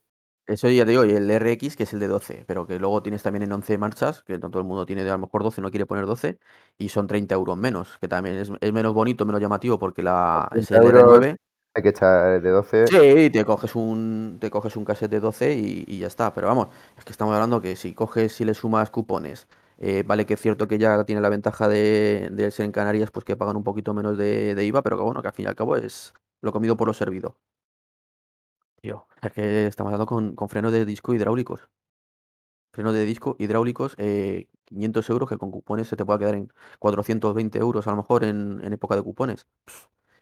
Eso ya te digo, y el RX, que es el de 12, pero que luego tienes también en 11 marchas, que no todo el mundo tiene a lo mejor 12, no quiere poner 12, y son 30 euros menos, que también es, es menos bonito, menos llamativo, porque la, es 30 el euros. R9. Hay que echar de 12. Sí, te coges un, te coges un cassette de 12 y, y ya está. Pero vamos, es que estamos hablando que si coges, si le sumas cupones, eh, vale que es cierto que ya tiene la ventaja de, de ser en Canarias, pues que pagan un poquito menos de, de IVA, pero que bueno, que al fin y al cabo es lo comido por lo servido. Es que estamos hablando con, con frenos de disco hidráulicos. Frenos de disco hidráulicos, eh, 500 euros, que con cupones se te puede quedar en 420 euros a lo mejor en, en época de cupones.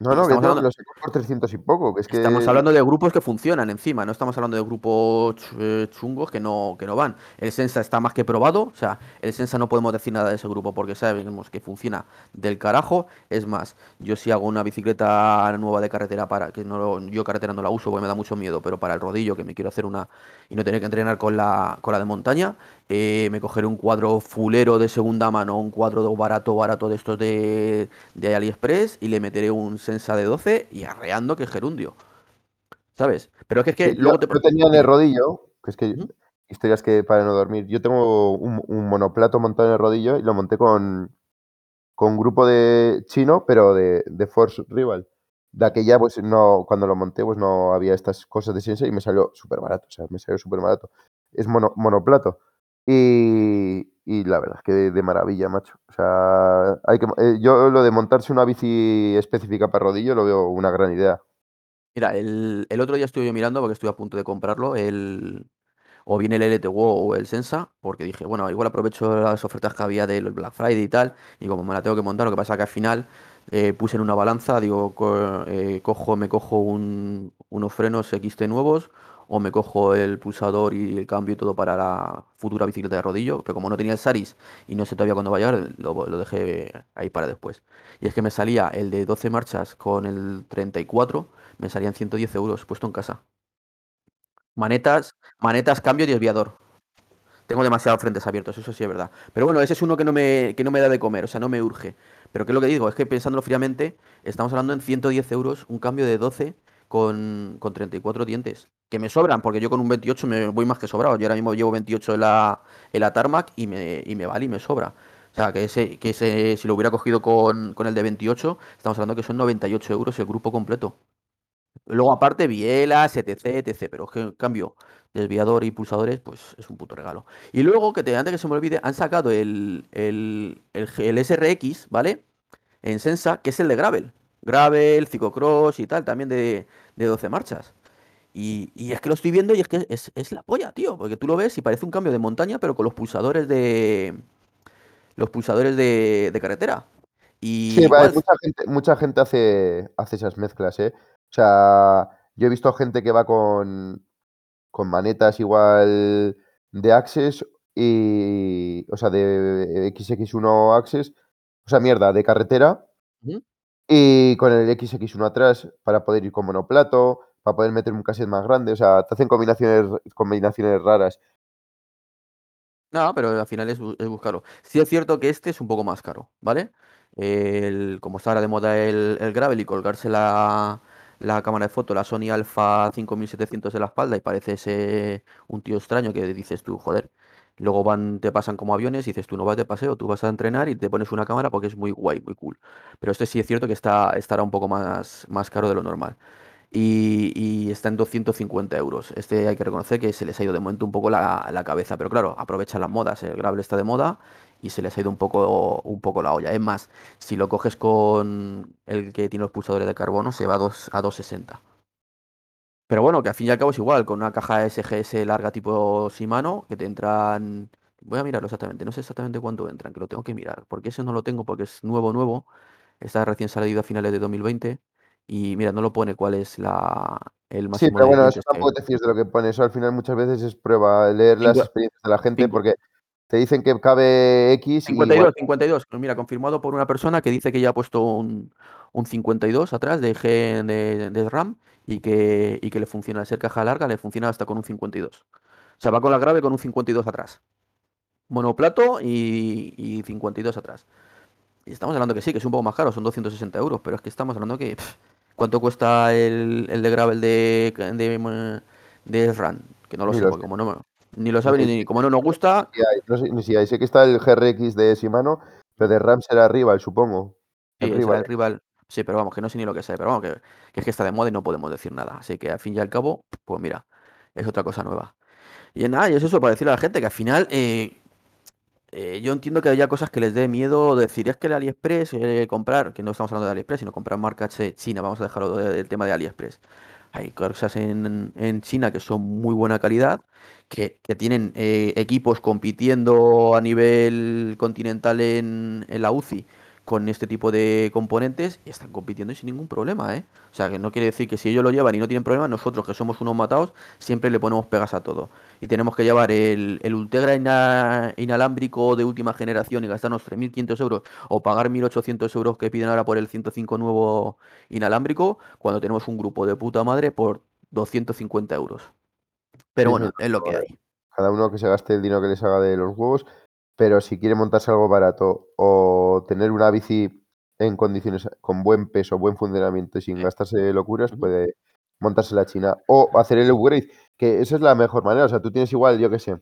No, no, que hablando- los he por 300 y poco. Que es que. Estamos hablando de grupos que funcionan encima, no estamos hablando de grupos eh, chungos que no, que no van. El Sensa está más que probado, o sea, el Sensa no podemos decir nada de ese grupo porque sabemos que funciona del carajo. Es más, yo si hago una bicicleta nueva de carretera para, que no lo- yo carretera no la uso porque me da mucho miedo, pero para el rodillo que me quiero hacer una y no tener que entrenar con la, con la de montaña, eh, me cogeré un cuadro fulero de segunda mano, un cuadro barato, barato de estos de, de AliExpress y le meteré un Sensa de 12 y arreando que gerundio. ¿Sabes? Pero es que, es que Sí, luego yo, te... yo tenía en el rodillo, que es que historias que para no dormir. Yo tengo un, un monoplato montado en el rodillo y lo monté con, con un grupo de chino, pero de, de Force Rival. De aquella, pues no, cuando lo monté, pues no había estas cosas de ciencia y me salió súper barato. O sea, me salió súper barato. Es mono- monoplato. Y, y la verdad es que de, maravilla, macho. O sea, hay que, eh, yo lo de montarse una bici específica para rodillo lo veo una gran idea. Mira, el, el otro día estuve yo mirando porque estoy a punto de comprarlo, el, o bien el LTWO o el Sensa, porque dije, bueno, igual aprovecho las ofertas que había del Black Friday y tal, y como me la tengo que montar, lo que pasa que al final eh, puse en una balanza, digo, co- eh, cojo, me cojo un- unos frenos XT nuevos, o me cojo el pulsador y el cambio y todo para la futura bicicleta de rodillo, pero como no tenía el Saris y no sé todavía cuándo va a llegar, lo, dejé ahí para después. Y es que me salía el de 12 marchas con el 34, me salían 110 euros puesto en casa. Manetas, manetas, cambio y desviador. Tengo demasiados frentes abiertos, eso sí es verdad. Pero bueno, ese es uno que no me, que no me da de comer, o sea, no me urge. Pero ¿qué es lo que digo? Es que pensándolo fríamente, estamos hablando en 110 euros, un cambio de 12 con, con 34 dientes. Que me sobran, porque yo con un 28 me voy más que sobrado. Yo ahora mismo llevo 28 en la, en la Tarmac y me, y me vale y me sobra. O sea, que ese, que ese, si lo hubiera cogido con, con el de 28, estamos hablando que son 98 euros el grupo completo. Luego, aparte, bielas, etc, etc. Pero es que, en cambio, desviador y pulsadores, pues es un puto regalo. Y luego, que te, antes que se me olvide, han sacado el, el, el, SRX, ¿vale? En Sensa, que es el de Gravel. Gravel, ciclocross y tal, también de, de 12 marchas. Y, y es que lo estoy viendo y es que es, es la polla, tío. Porque tú lo ves y parece un cambio de montaña, pero con los pulsadores de. Los pulsadores de, de carretera. Y Sí, vale, igual, mucha gente, mucha gente hace, hace esas mezclas, ¿eh? O sea, yo he visto gente que va con, con manetas igual de Access y, o sea, de XX1 Access, o sea, mierda, de carretera y con el XX1 atrás para poder ir con monoplato, para poder meter un cassette más grande. O sea, te hacen combinaciones, combinaciones raras. No, pero al final es, es buscarlo. Sí es cierto que este es un poco más caro, ¿vale? El, como está ahora de moda el, el gravel y colgarse la, cámara de foto, la Sony Alpha 5700 en la espalda y parece ser un tío extraño que dices tú, joder. Luego van, te pasan como aviones y dices tú no vas de paseo, tú vas a entrenar y te pones una cámara porque es muy guay, muy cool. Pero este sí es cierto que está, estará un poco más, más caro de lo normal y, está en 250 euros. Este hay que reconocer que se les ha ido de momento un poco la, la cabeza, pero claro, aprovechan las modas. El gravel está de moda y se les ha ido un poco, un poco la olla. Es más, si lo coges con el que tiene los pulsadores de carbono, se va a, dos, a 260. Pero bueno, que al fin y al cabo es igual, con una caja SGS larga tipo Shimano, que te entran... Voy a mirarlo exactamente, no sé exactamente cuánto entran, que lo tengo que mirar, porque ese no lo tengo porque es nuevo, nuevo. Está recién salido a finales de 2020 y mira, no lo pone cuál es la, el Sí, máximo pero de bueno, eso tampoco te fíes de lo que pone. Eso al final muchas veces es prueba, leer las experiencias de la gente, porque te dicen que cabe X y 52, igual 52. Pues mira, confirmado por una persona que dice que ya ha puesto un, un 52 atrás de G de, de RAM y que, y que le funciona, al ser caja larga, le funciona hasta con un 52. O sea, va con la grave con un 52 atrás. Monoplato y, y 52 atrás. Y estamos hablando que sí, que es un poco más caro, son 260 euros, pero es que estamos hablando que... pff, ¿cuánto cuesta el, el de gravel de, de, de RAM? Que no lo sé, porque sé. como no, ni lo sabe Ni- como no nos gusta, no sé hay. Sé que está el GRX de Shimano, pero de RAM será rival, supongo. Sí, El era rival. el rival. Sí, pero vamos, que no sé ni lo que sea, pero vamos, que, que es que está de moda y no podemos decir nada. Así que al fin y al cabo, pues mira, es otra cosa nueva. Y nada, y es eso para decirle a la gente que al final eh, eh, yo entiendo que haya cosas que les dé miedo decir, es que el AliExpress, eh, comprar, que no estamos hablando de AliExpress, sino comprar marcas eh, China, vamos a dejarlo de- del tema de AliExpress. Hay cosas en, China que son muy buena calidad, que, tienen eh, equipos compitiendo a nivel continental en, en la UCI con este tipo de componentes y están compitiendo sin ningún problema, ¿eh? O sea, que no quiere decir que si ellos lo llevan y no tienen problema, nosotros que somos unos matados, siempre le ponemos pegas a todo y tenemos que llevar el, el Ultegra ina- inalámbrico de última generación y gastarnos 3.500 euros o pagar 1.800 euros que piden ahora por el 105 nuevo inalámbrico, cuando tenemos un grupo de puta madre por 250 euros. Pero bueno, es lo que hay. Cada uno que se gaste el dinero que les haga de los huevos, pero si quiere montarse algo barato o tener una bici en condiciones con buen peso, buen funcionamiento y sin gastarse locuras, puede montarse la China o hacer el upgrade, que esa es la mejor manera. O sea, tú tienes igual, yo qué sé,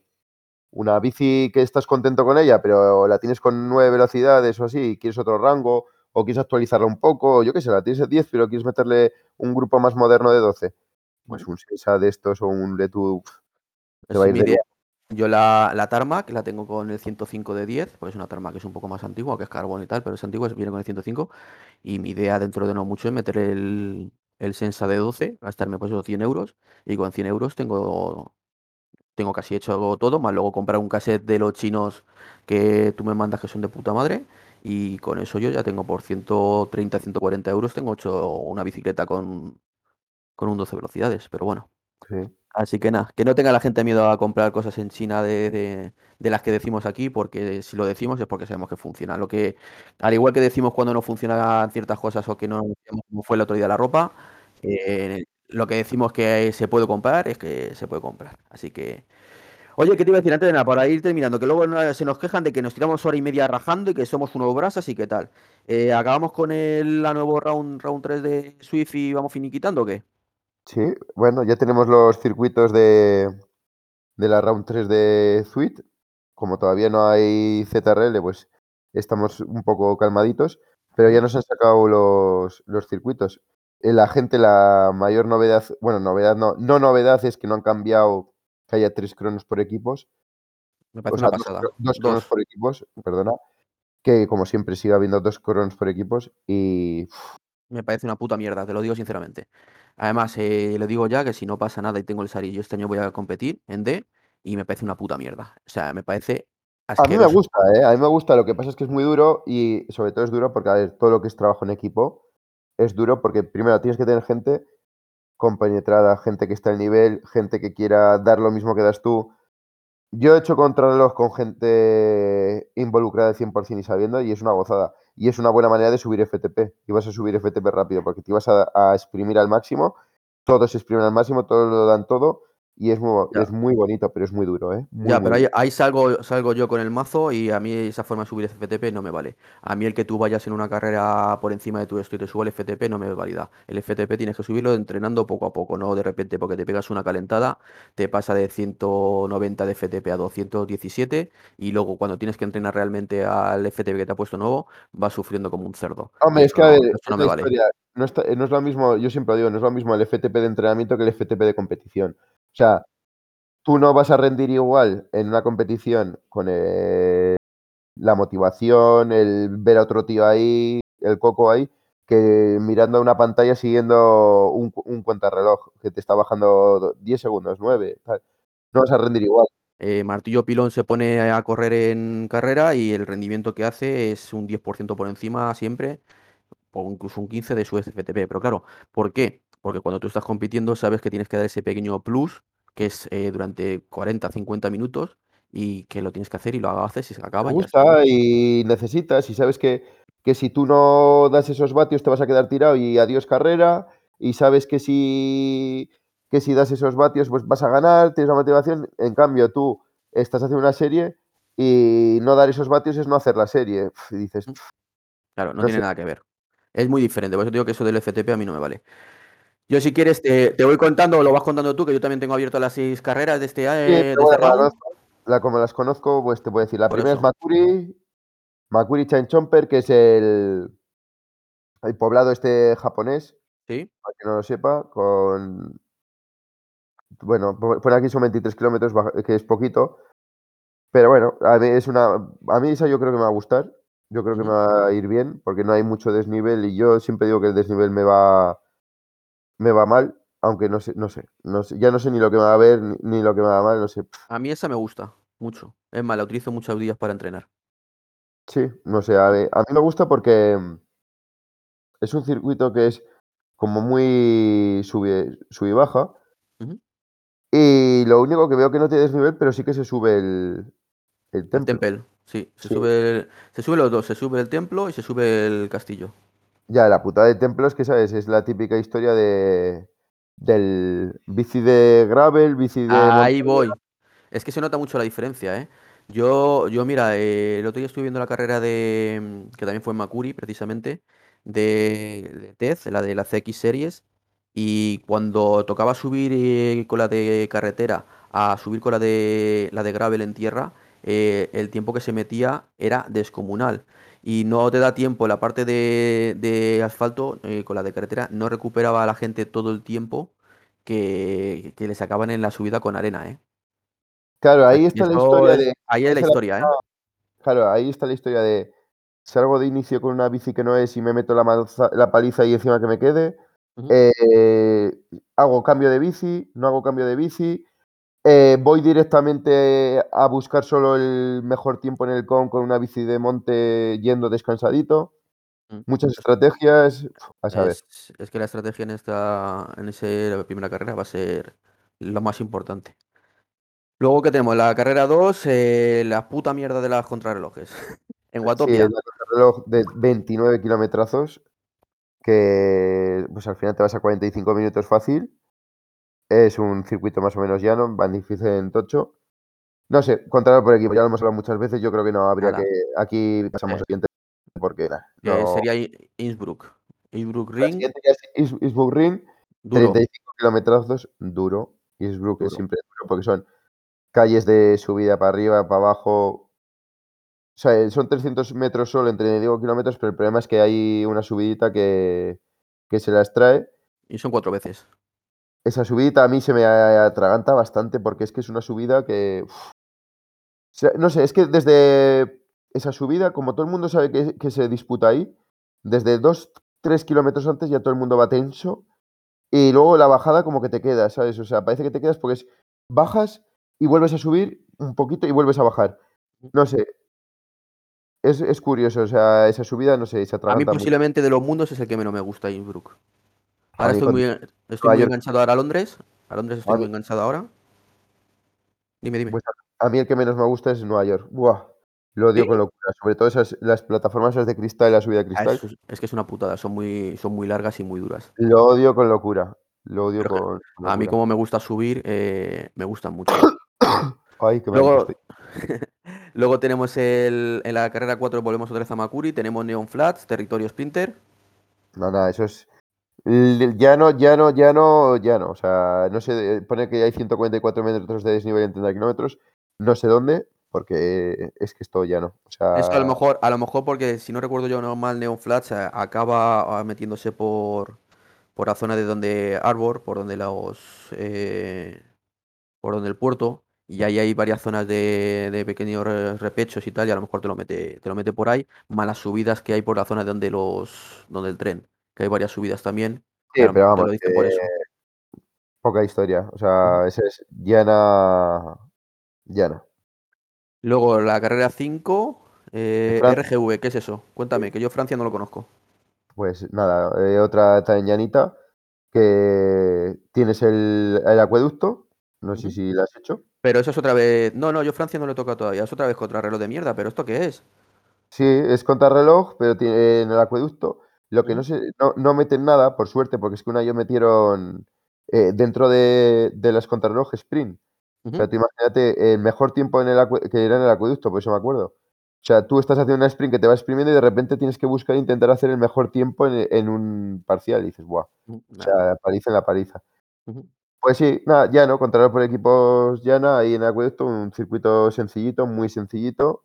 una bici que estás contento con ella, pero la tienes con nueve velocidades o así, y quieres otro rango, o quieres actualizarla un poco, o yo qué sé, la tienes de 10, pero quieres meterle un grupo más moderno de 12. Pues un Sesa de estos o un Letu te va a ir de. Yo la, la Tarmac la tengo con el 105 de 10, pues es una Tarmac que es un poco más antigua, que es carbón y tal, pero es antigua, viene con el 105. Y mi idea dentro de no mucho es meter el, el Sensa de 12, gastarme pues esos 100 euros. Y con 100 euros tengo, tengo casi hecho todo, más luego comprar un cassette de los chinos que tú me mandas que son de puta madre. Y con eso yo ya tengo por 130, 140 euros, tengo hecho una bicicleta con, con un 12 velocidades, pero bueno. Sí. Así que nada, que no tenga la gente miedo a comprar cosas en China de, de- las que decimos aquí, porque si lo decimos es porque sabemos que funciona. Lo que, al igual que decimos cuando no funcionan ciertas cosas o que no, como fue el otro día la ropa, eh, lo que decimos que se puede comprar es que se puede comprar. Así que, oye, ¿qué te iba a decir antes de nada? Para ir terminando, que luego se nos quejan de que nos tiramos hora y media rajando y que somos unos brasas y qué tal. Eh, ¿acabamos con el la nuevo round, round 3 de Swift y vamos finiquitando o qué? Sí, bueno, ya tenemos los circuitos de, de la Round 3 de Sweet. Como todavía no hay ZRL, pues estamos un poco calmaditos, pero ya nos han sacado los, los circuitos. Eh, La gente, la mayor novedad, bueno, novedad no, no novedad es que no han cambiado que haya tres cronos por equipos, Me o parece sea, una dos, pasada. cro- dos cronos Dos. por equipos, perdona, que como siempre sigue habiendo dos cronos por equipos y Me parece una puta mierda, te lo digo sinceramente. Además, eh, le digo ya que si no pasa nada y tengo el Sari, yo este año voy a competir en D y me parece una puta mierda. O sea, me parece A mí me gusta, ¿eh? A mí me gusta, lo que pasa es que es muy duro y sobre todo es duro porque, a ver, todo lo que es trabajo en equipo es duro porque primero tienes que tener gente compenetrada, gente que está al nivel, gente que quiera dar lo mismo que das tú. Yo he hecho contrarreloj con gente involucrada al 100% y sabiendo y es una gozada. Y es una buena manera de subir FTP. Y vas a subir FTP rápido porque te vas a, a exprimir al máximo todos se exprimen al máximo, todos lo dan todo y es muy, Ya. es muy bonito, pero es muy duro, ¿eh? Muy, Ya, pero ahí, salgo, salgo yo con el mazo y a mí esa forma de subir FTP no me vale. A mí el que tú vayas en una carrera por encima de tu esto y te suba el FTP no me valida. El FTP tienes que subirlo entrenando poco a poco, no de repente porque te pegas una calentada, te pasa de 190 de FTP a 217 y luego cuando tienes que entrenar realmente al FTP que te ha puesto nuevo, vas sufriendo como un cerdo. Hombre, es que a no, ver, no me vale. No, está- no es lo mismo, yo siempre lo digo, no es lo mismo el FTP de entrenamiento que el FTP de competición. O sea, tú no vas a rendir igual en una competición con la motivación, el ver a otro tío ahí, el coco ahí, que mirando a una pantalla siguiendo un, un cuentarreloj que te está bajando 10 segundos, 9. tal. No vas a rendir igual. Eh, Martillo Pilón se pone a correr en carrera y el rendimiento que hace es un 10% por encima siempre, o incluso un 15% de su FTP. Pero claro, ¿por qué? Porque cuando tú estás compitiendo sabes que tienes que dar ese pequeño plus, que es eh, durante 40, 50 minutos, y que lo tienes que hacer y lo haces y se acaba y gusta necesitas y sabes que, que si tú no das esos vatios te vas a quedar tirado y adiós carrera y sabes que si, que si das esos vatios pues vas a ganar, tienes la motivación, en cambio tú estás haciendo una serie y no dar esos vatios es no hacer la serie. Y dices, Mm. Claro, no no tiene sé, nada que ver. Es muy diferente, por eso digo que eso del FTP a mí no me vale. Yo si quieres te, te voy contando, lo vas contando tú, que yo también tengo abierto las seis carreras de este, sí, eh, este la como las conozco, pues te puedo decir, la Por primera es. Makuri, Makuri Chain Chomper, que es el, el poblado este japonés, ¿Sí? para que no lo sepa, con Bueno, po- pone aquí son 23 kilómetros, que es poquito. Pero bueno, a mí es una. A mí esa yo creo que me va a gustar. Yo creo que me va a ir bien, porque no hay mucho desnivel y yo siempre digo que el desnivel me va, me va mal, aunque no sé, no sé, no sé, ya no sé ni lo que me va a ver ni, ni lo que me va mal, no sé. A mí esa me gusta mucho. Es más, la utilizo muchos días para entrenar. Sí, no sé, a, ver, a mí me gusta porque es un circuito que es como muy sube, sube y baja. Y lo único que veo que no tiene desnivel, pero sí que se sube el, el El templo. Temple, sí. Se Sí. sube, el- se sube los dos, se sube el templo y se sube el castillo. Ya, la putada de templo es que, ¿sabes? Es la típica historia de del bici de gravel, bici de Ahí voy. Es que se nota mucho la diferencia, ¿eh? Yo, yo mira, eh, el otro día estuve viendo la carrera de, mm, que también fue en Makuri, precisamente, de, de TEZ, la de la CX Series, y cuando tocaba subir eh, con la de carretera a subir con la de, la de gravel en tierra, eh, el tiempo que se metía era descomunal. Y no te da tiempo, la parte de, de asfalto eh, con la de carretera no recuperaba a la gente todo el tiempo que, que le sacaban en la subida con arena, ¿eh? Claro, ahí está la historia de. ahí es la esa historia, ¿eh? Claro, ahí está la historia de. Salgo de inicio con una bici que no es y me meto la, manza- la paliza y encima que me quede. Eh, hago cambio de bici, no hago cambio de bici. Eh, voy directamente a buscar solo el mejor tiempo en el con con una bici de monte yendo descansadito. Mm. Muchas Es- estrategias, a saber. Es, es que la estrategia en esta, en esa primera carrera va a ser lo más importante. Luego que tenemos la carrera 2, eh, la puta mierda de las contrarrelojes. En Sí, la contrarreloj de 29 kilometrazos, que pues al final te vas a 45 minutos fácil. Es un circuito más o menos llano, Van Tocho. No sé, contrario por equipo, ya lo hemos hablado muchas veces, yo creo que no habría Nada. que... Aquí pasamos Eh, al siguiente, porque que no... sería Innsbruck. Innsbruck La Ring, siguiente ya es Is- Innsbruck Ring, duro. 35 kilometrazos, duro. Innsbruck es siempre duro porque son calles de subida para arriba, para abajo. O sea, eh, son 300 metros solo entre digo kilómetros, pero el problema es que hay una subidita que, que se las trae. Y son cuatro veces. Esa subidita a mí se me atraganta bastante porque es que es una subida que... uf. No sé, es que desde esa subida, como todo el mundo sabe que, que se disputa ahí, desde 2-3 kilómetros antes ya todo el mundo va tenso y luego la bajada como que te quedas, ¿sabes? O sea, parece que te quedas porque es bajas y vuelves a subir un poquito y vuelves a bajar. No sé. Es, es curioso, o sea, esa subida, no sé, se A mí mucho. posiblemente de los mundos es el que menos me gusta Innsbruck. Ahora estoy muy, estoy enganchado ahora a Londres. A Londres estoy muy enganchado ahora. Dime, dime. Pues a mí el que menos me gusta es Nueva York. Buah, lo odio ¿Sí? con locura. Sobre todo esas, las plataformas esas de cristal, la subida de Ah, cristal, es, es que es una putada, son muy, son muy largas y muy duras. lo odio con locura. Lo odio Pero con con a mí locura. como me gusta subir, eh, me gustan mucho. Ay, qué Luego, luego tenemos el, en la carrera 4 volvemos otra vez a Makuri, tenemos Neon Flats, Territorio Sprinter. No, nada, eso es. L- Llano, llano, llano, llano. O sea, no sé, pone que hay 144 metros de desnivel en 30 kilómetros. No sé dónde, porque es que es todo llano. O sea, Eso a lo mejor, a lo mejor porque si no recuerdo yo no mal, Neon Flats eh, acaba ah, metiéndose por, por la zona de donde Arbor, por donde los eh, por donde el puerto, y ahí hay varias zonas de, de pequeños re- repechos y tal, y a lo mejor te lo mete, te lo mete por ahí, más las subidas que hay por la zona de donde los, donde el tren, que hay varias subidas también, sí, pero te vamos, lo dice por que eso. poca historia. O sea, ese es llana, llana. Luego la carrera 5, eh. RGV, ¿qué es eso? Cuéntame, que yo Francia no lo conozco. Pues nada, eh, otra tan llanita, que tienes el, el acueducto. No sé si lo has hecho. Pero eso es otra vez. No, no, yo Francia no le toca todavía. Es otra vez contrarreloj de mierda. ¿Pero esto qué es? Sí, es contrarreloj, pero tiene en el acueducto. Lo que no sé, no, no meten nada, por suerte, porque es que un año metieron eh, dentro de, de las contrarreloj sprint. O sea, tú imagínate el mejor tiempo en el que era en el acueducto, por eso me acuerdo. O sea, tú estás haciendo una sprint que te va exprimiendo y de repente tienes que buscar e intentar hacer el mejor tiempo en, en un parcial. Y dices, guau. O sea, paliza en la paliza. Pues sí, nada, llano, contrarreloj por equipos llana, ahí en el acueducto, un circuito sencillito, muy sencillito.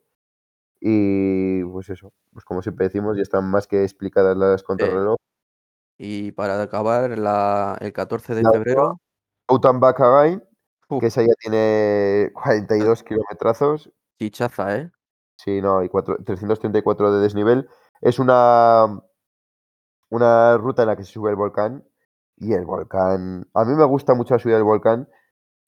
Y pues eso, pues como siempre decimos, ya están más que explicadas las contrarreloj. y para acabar, la- el 14 de La febrero. Otan Bakagain, que esa ya tiene 42 kilometrazos. chichaza, ¿eh? Sí, no, y cuatro- 334 de desnivel. Es una, una ruta en la que se sube el volcán. Y el volcán. A mí me gusta mucho la subida del volcán,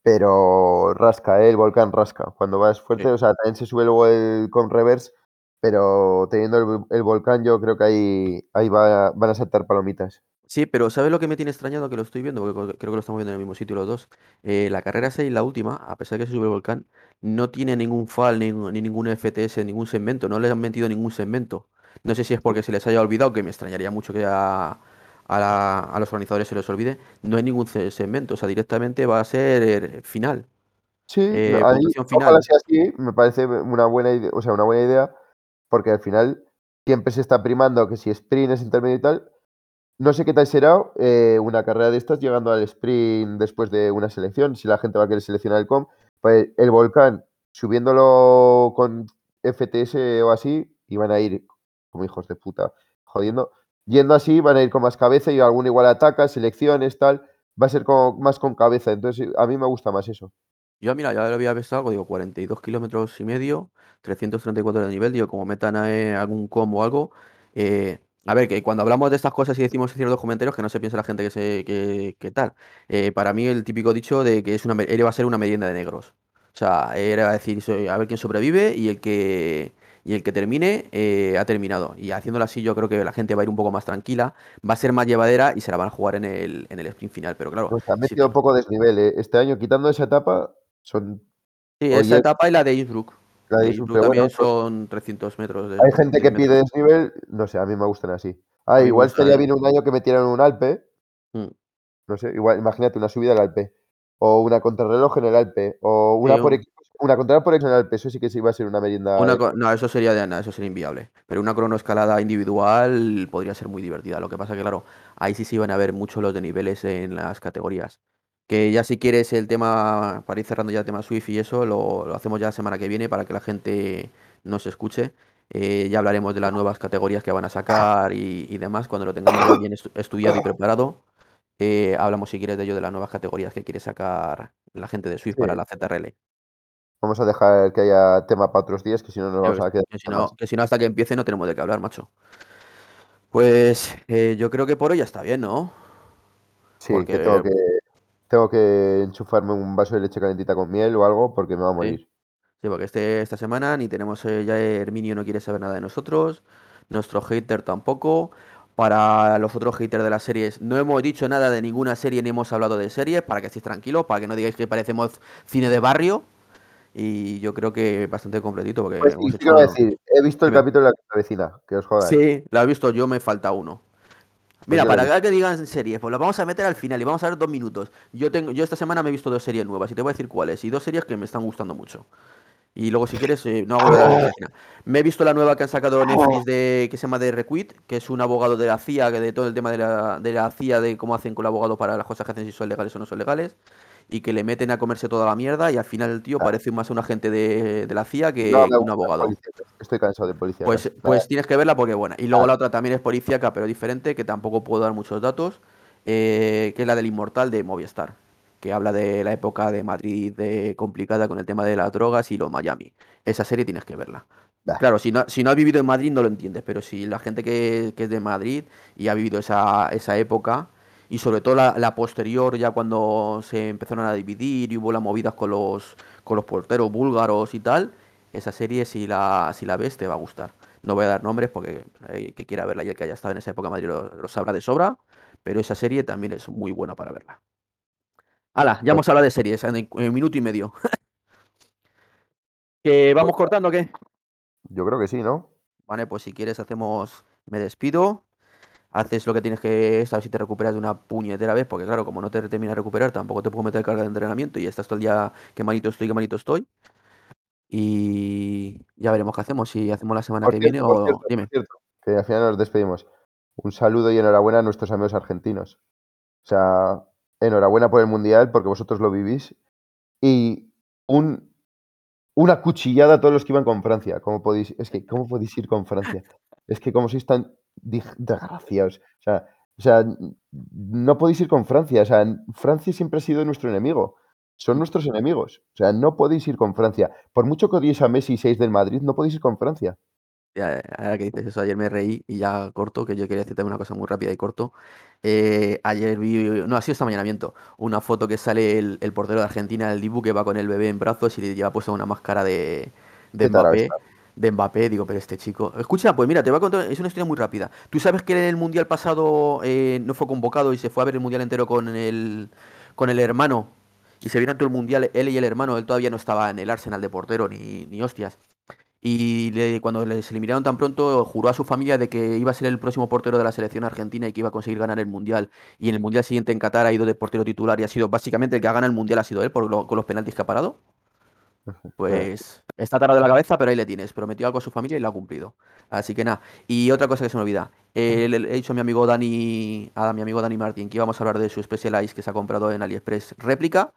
pero rasca, ¿eh? El volcán rasca. Cuando vas fuerte, Sí. o sea, también se sube luego el con reverse, pero teniendo el, el volcán, yo creo que ahí, ahí va- van a saltar palomitas. Sí, pero ¿sabes lo que me tiene extrañado? Que lo estoy viendo, porque creo que lo estamos viendo en el mismo sitio los dos. Eh, la carrera 6, la última, a pesar de que se sube el volcán, no tiene ningún FAL, ni, ni ningún FTS, ningún segmento. No le han metido ningún segmento. No sé si es porque se les haya olvidado, que me extrañaría mucho que a, a la- a los organizadores se les olvide. No hay ningún segmento, o sea, directamente va a ser eh, final, Sí, eh, ahí, ojalá sea así, me parece una buena idea, o sea, una buena idea, porque al final siempre se está primando que si sprint es intermedio y tal. No sé qué tal será eh, una carrera de estas llegando al sprint después de una selección, si la gente va a querer seleccionar el com. Pues el volcán, subiéndolo con FTS o así, y van a ir como hijos de puta, jodiendo. Yendo así, van a ir con más cabeza y alguno igual ataca, selecciones, tal. Va a ser como más con cabeza. Entonces, a mí me gusta más eso. Yo, mira, ya lo había pensado, digo, 42 kilómetros y medio, 334 de nivel, digo, como metan eh, algún combo o algo. eh, a ver, que cuando hablamos de estas cosas y decimos ciertos comentarios, que no se piense la gente que se que, que tal. eh, para mí el típico dicho de que es una, él va a ser una merienda de negros. O sea, era decir, a ver quién sobrevive y el que, y el que termine eh, ha terminado. Y haciéndolo así, yo creo que la gente va a ir un poco más tranquila, va a ser más llevadera y se la van a jugar en el, en el sprint final. Pero claro, Pues han metido tú- un poco de desnivel. ¿eh? Este año, quitando esa etapa, son. Sí, Oye, esa etapa y la de Innsbruck. la De Innsbruck bueno, también pues, son 300 metros. De, hay gente 310 que pide desnivel, no sé, a mí me gustan así. Ah, igual estaría ¿eh? bien un año que metieran un Alpe, Mm. no sé, igual, imagínate una subida al Alpe, o una contrarreloj en el Alpe, o una Sí, por equipos, una contrarreloj por en el Alpe, eso sí que sí va a ser una merienda una de no, eso sería de nada, eso sería inviable. Pero una cronoescalada individual podría ser muy divertida. Lo que pasa que, claro, ahí sí se iban a ver mucho los de niveles en las categorías. Que ya si quieres el tema, para ir cerrando ya el tema Swift y eso, lo, lo hacemos ya la semana que viene para que la gente nos escuche. Eh, ya hablaremos de las nuevas categorías que van a sacar y, y demás. Cuando lo tengamos bien estu- estudiado y preparado, eh, hablamos si quieres de ello, de las nuevas categorías que quiere sacar la gente de Swift Sí, para la ZRL. Vamos a dejar que haya tema para otros días, que si no nos Sí, vamos a quedar que si no, que si no, hasta que empiece no tenemos de qué hablar, macho. Pues eh, yo creo que por hoy ya está bien, ¿no? Sí, que tengo Porque que, tengo que enchufarme un vaso de leche calentita con miel o algo, porque me va a sí, morir. sí, porque este, esta semana ni tenemos eh, ya Herminio no quiere saber nada de nosotros, nuestro hater tampoco. Para los otros haters de las series, no hemos dicho nada de ninguna serie ni hemos hablado de series, para que estéis tranquilos, para que no digáis que parecemos cine de barrio. Y yo creo que bastante completito, porque Pues sí, hecho. decir, he visto el capítulo de la vecina, que os jodan. Sí, lo has visto, yo me falta uno. Mira, ya para que digan series, pues las vamos a meter al final y vamos a ver dos minutos. Yo tengo, yo esta semana me he visto dos series nuevas y te voy a decir cuáles. Y dos series que me están gustando mucho. Y luego, si quieres, eh, no hago la página. Me he visto la nueva que han sacado Netflix de, que se llama The Requit, que es un abogado de la CIA, que de todo el tema de la, de la CIA, de cómo hacen con el abogado para las cosas que hacen, si son legales o no son legales, y que le meten a comerse toda la mierda y al final el tío parece más un agente de, de la CIA que, No, un abogado. Estoy cansado de policía. Pues, pues tienes que verla porque buena. Y luego la otra también es policíaca, pero diferente, que tampoco puedo dar muchos datos, eh, que es la del Inmortal de Movistar, que habla de la época de Madrid de complicada con el tema de las drogas y los Miami. Esa serie tienes que verla. Claro, si no, si no has vivido en Madrid no lo entiendes, pero si la gente que, que es de Madrid y ha vivido esa, esa época, y sobre todo la, la posterior, ya cuando se empezaron a dividir y hubo las movidas con los, con los porteros búlgaros y tal, esa serie si la, si la ves te va a gustar. No voy a dar nombres porque el que quiera verla y el que haya estado en esa época Madrid lo, lo sabrá de sobra, pero esa serie también es muy buena para verla. Hala, ya hemos hablado de series en, en un minuto y medio. ¿Que vamos cortando o qué? Yo creo que sí, ¿no? Vale, pues si quieres hacemos, me despido, haces lo que tienes que, esta vez si te recuperas de una puñetera vez, porque claro, como no te terminas de recuperar, tampoco te puedo meter carga de entrenamiento y estás todo el día que malito estoy, que malito estoy. Y ya veremos qué hacemos, si hacemos la semana Por que cierto, viene o... cierto, Dime. que al final nos despedimos. Un saludo y enhorabuena a nuestros amigos argentinos. O sea, enhorabuena por el Mundial, porque vosotros lo vivís. Y un, una cuchillada a todos los que iban con Francia. ¿Cómo podéis, es que, ¿cómo podéis ir con Francia? Es que como sois tan desgraciados. O sea, o sea, no podéis ir con Francia. O sea, Francia siempre ha sido nuestro enemigo. Son nuestros enemigos. O sea, no podéis ir con Francia. Por mucho que odiéis a Messi y seáis del Madrid, no podéis ir con Francia. Ya, ahora que dices eso, ayer me reí y ya corto, que yo quería decir también una cosa muy rápida y corto. Eh, ayer vi, no, ha sido esta mañana, miento, una foto que sale el, el portero de Argentina, el Dibu, que va con el bebé en brazos y le lleva puesta una máscara de, de Mbappé. De Mbappé, digo, pero este chico. Escucha, pues mira, te voy a contar, es una historia muy rápida. ¿Tú sabes que en el mundial pasado eh, no fue convocado y se fue a ver el mundial entero con el, con el hermano? Y se vieron todo el mundial, él y el hermano, él todavía no estaba en el Arsenal de portero ni, ni hostias. Y cuando les eliminaron tan pronto, juró a su familia de que iba a ser el próximo portero de la selección argentina y que iba a conseguir ganar el Mundial. Y en el Mundial siguiente en Qatar ha ido de portero titular y ha sido básicamente el que ha ganado el Mundial ha sido él por lo- con los penaltis que ha parado. Pues está tarado de la cabeza, pero ahí le tienes. Prometió algo a su familia y lo ha cumplido. Así que nada. Y otra cosa que se me olvida. Eh, le, le he dicho a mi amigo Dani, a mi amigo Dani Martín que íbamos a hablar de su Specialized que se ha comprado en AliExpress réplica.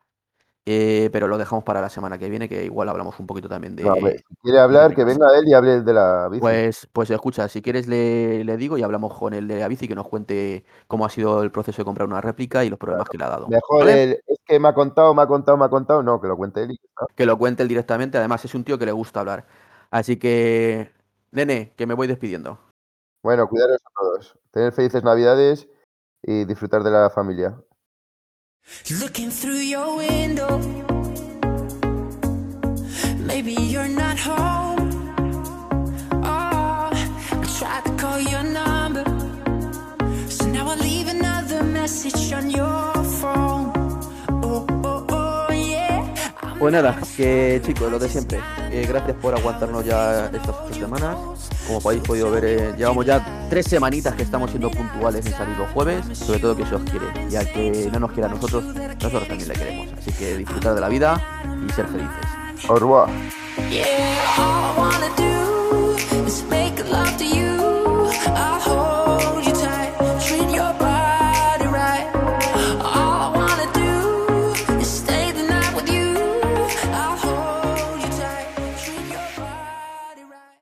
Eh, pero lo dejamos para la semana que viene, que igual hablamos un poquito también de, No, hombre, si quiere hablar, que venga él y hable de la bici. Pues, pues escucha, si quieres le, le digo y hablamos con el de la bici que nos cuente cómo ha sido el proceso de comprar una réplica y los problemas que le ha dado. Mejor ¿vale? él, es que me ha contado, me ha contado, me ha contado. No, que lo cuente él. Que lo cuente él directamente, además es un tío que le gusta hablar. Así que, nene, que me voy despidiendo. Bueno, cuidaros a todos. Tener felices navidades y disfrutar de la familia. Looking through your window, maybe you're not home. Oh, I tried to call your number, so now I leave another message on your phone. Pues nada, que chicos, lo de siempre. Eh, gracias por aguantarnos ya estas ocho semanas. Como habéis podido ver, eh, llevamos ya tres semanitas que estamos siendo puntuales en salir los jueves, sobre todo que se os quiere. Y al que no nos quiera a nosotros, nosotros también le queremos. Así que disfrutar de la vida y ser felices. Au revoir.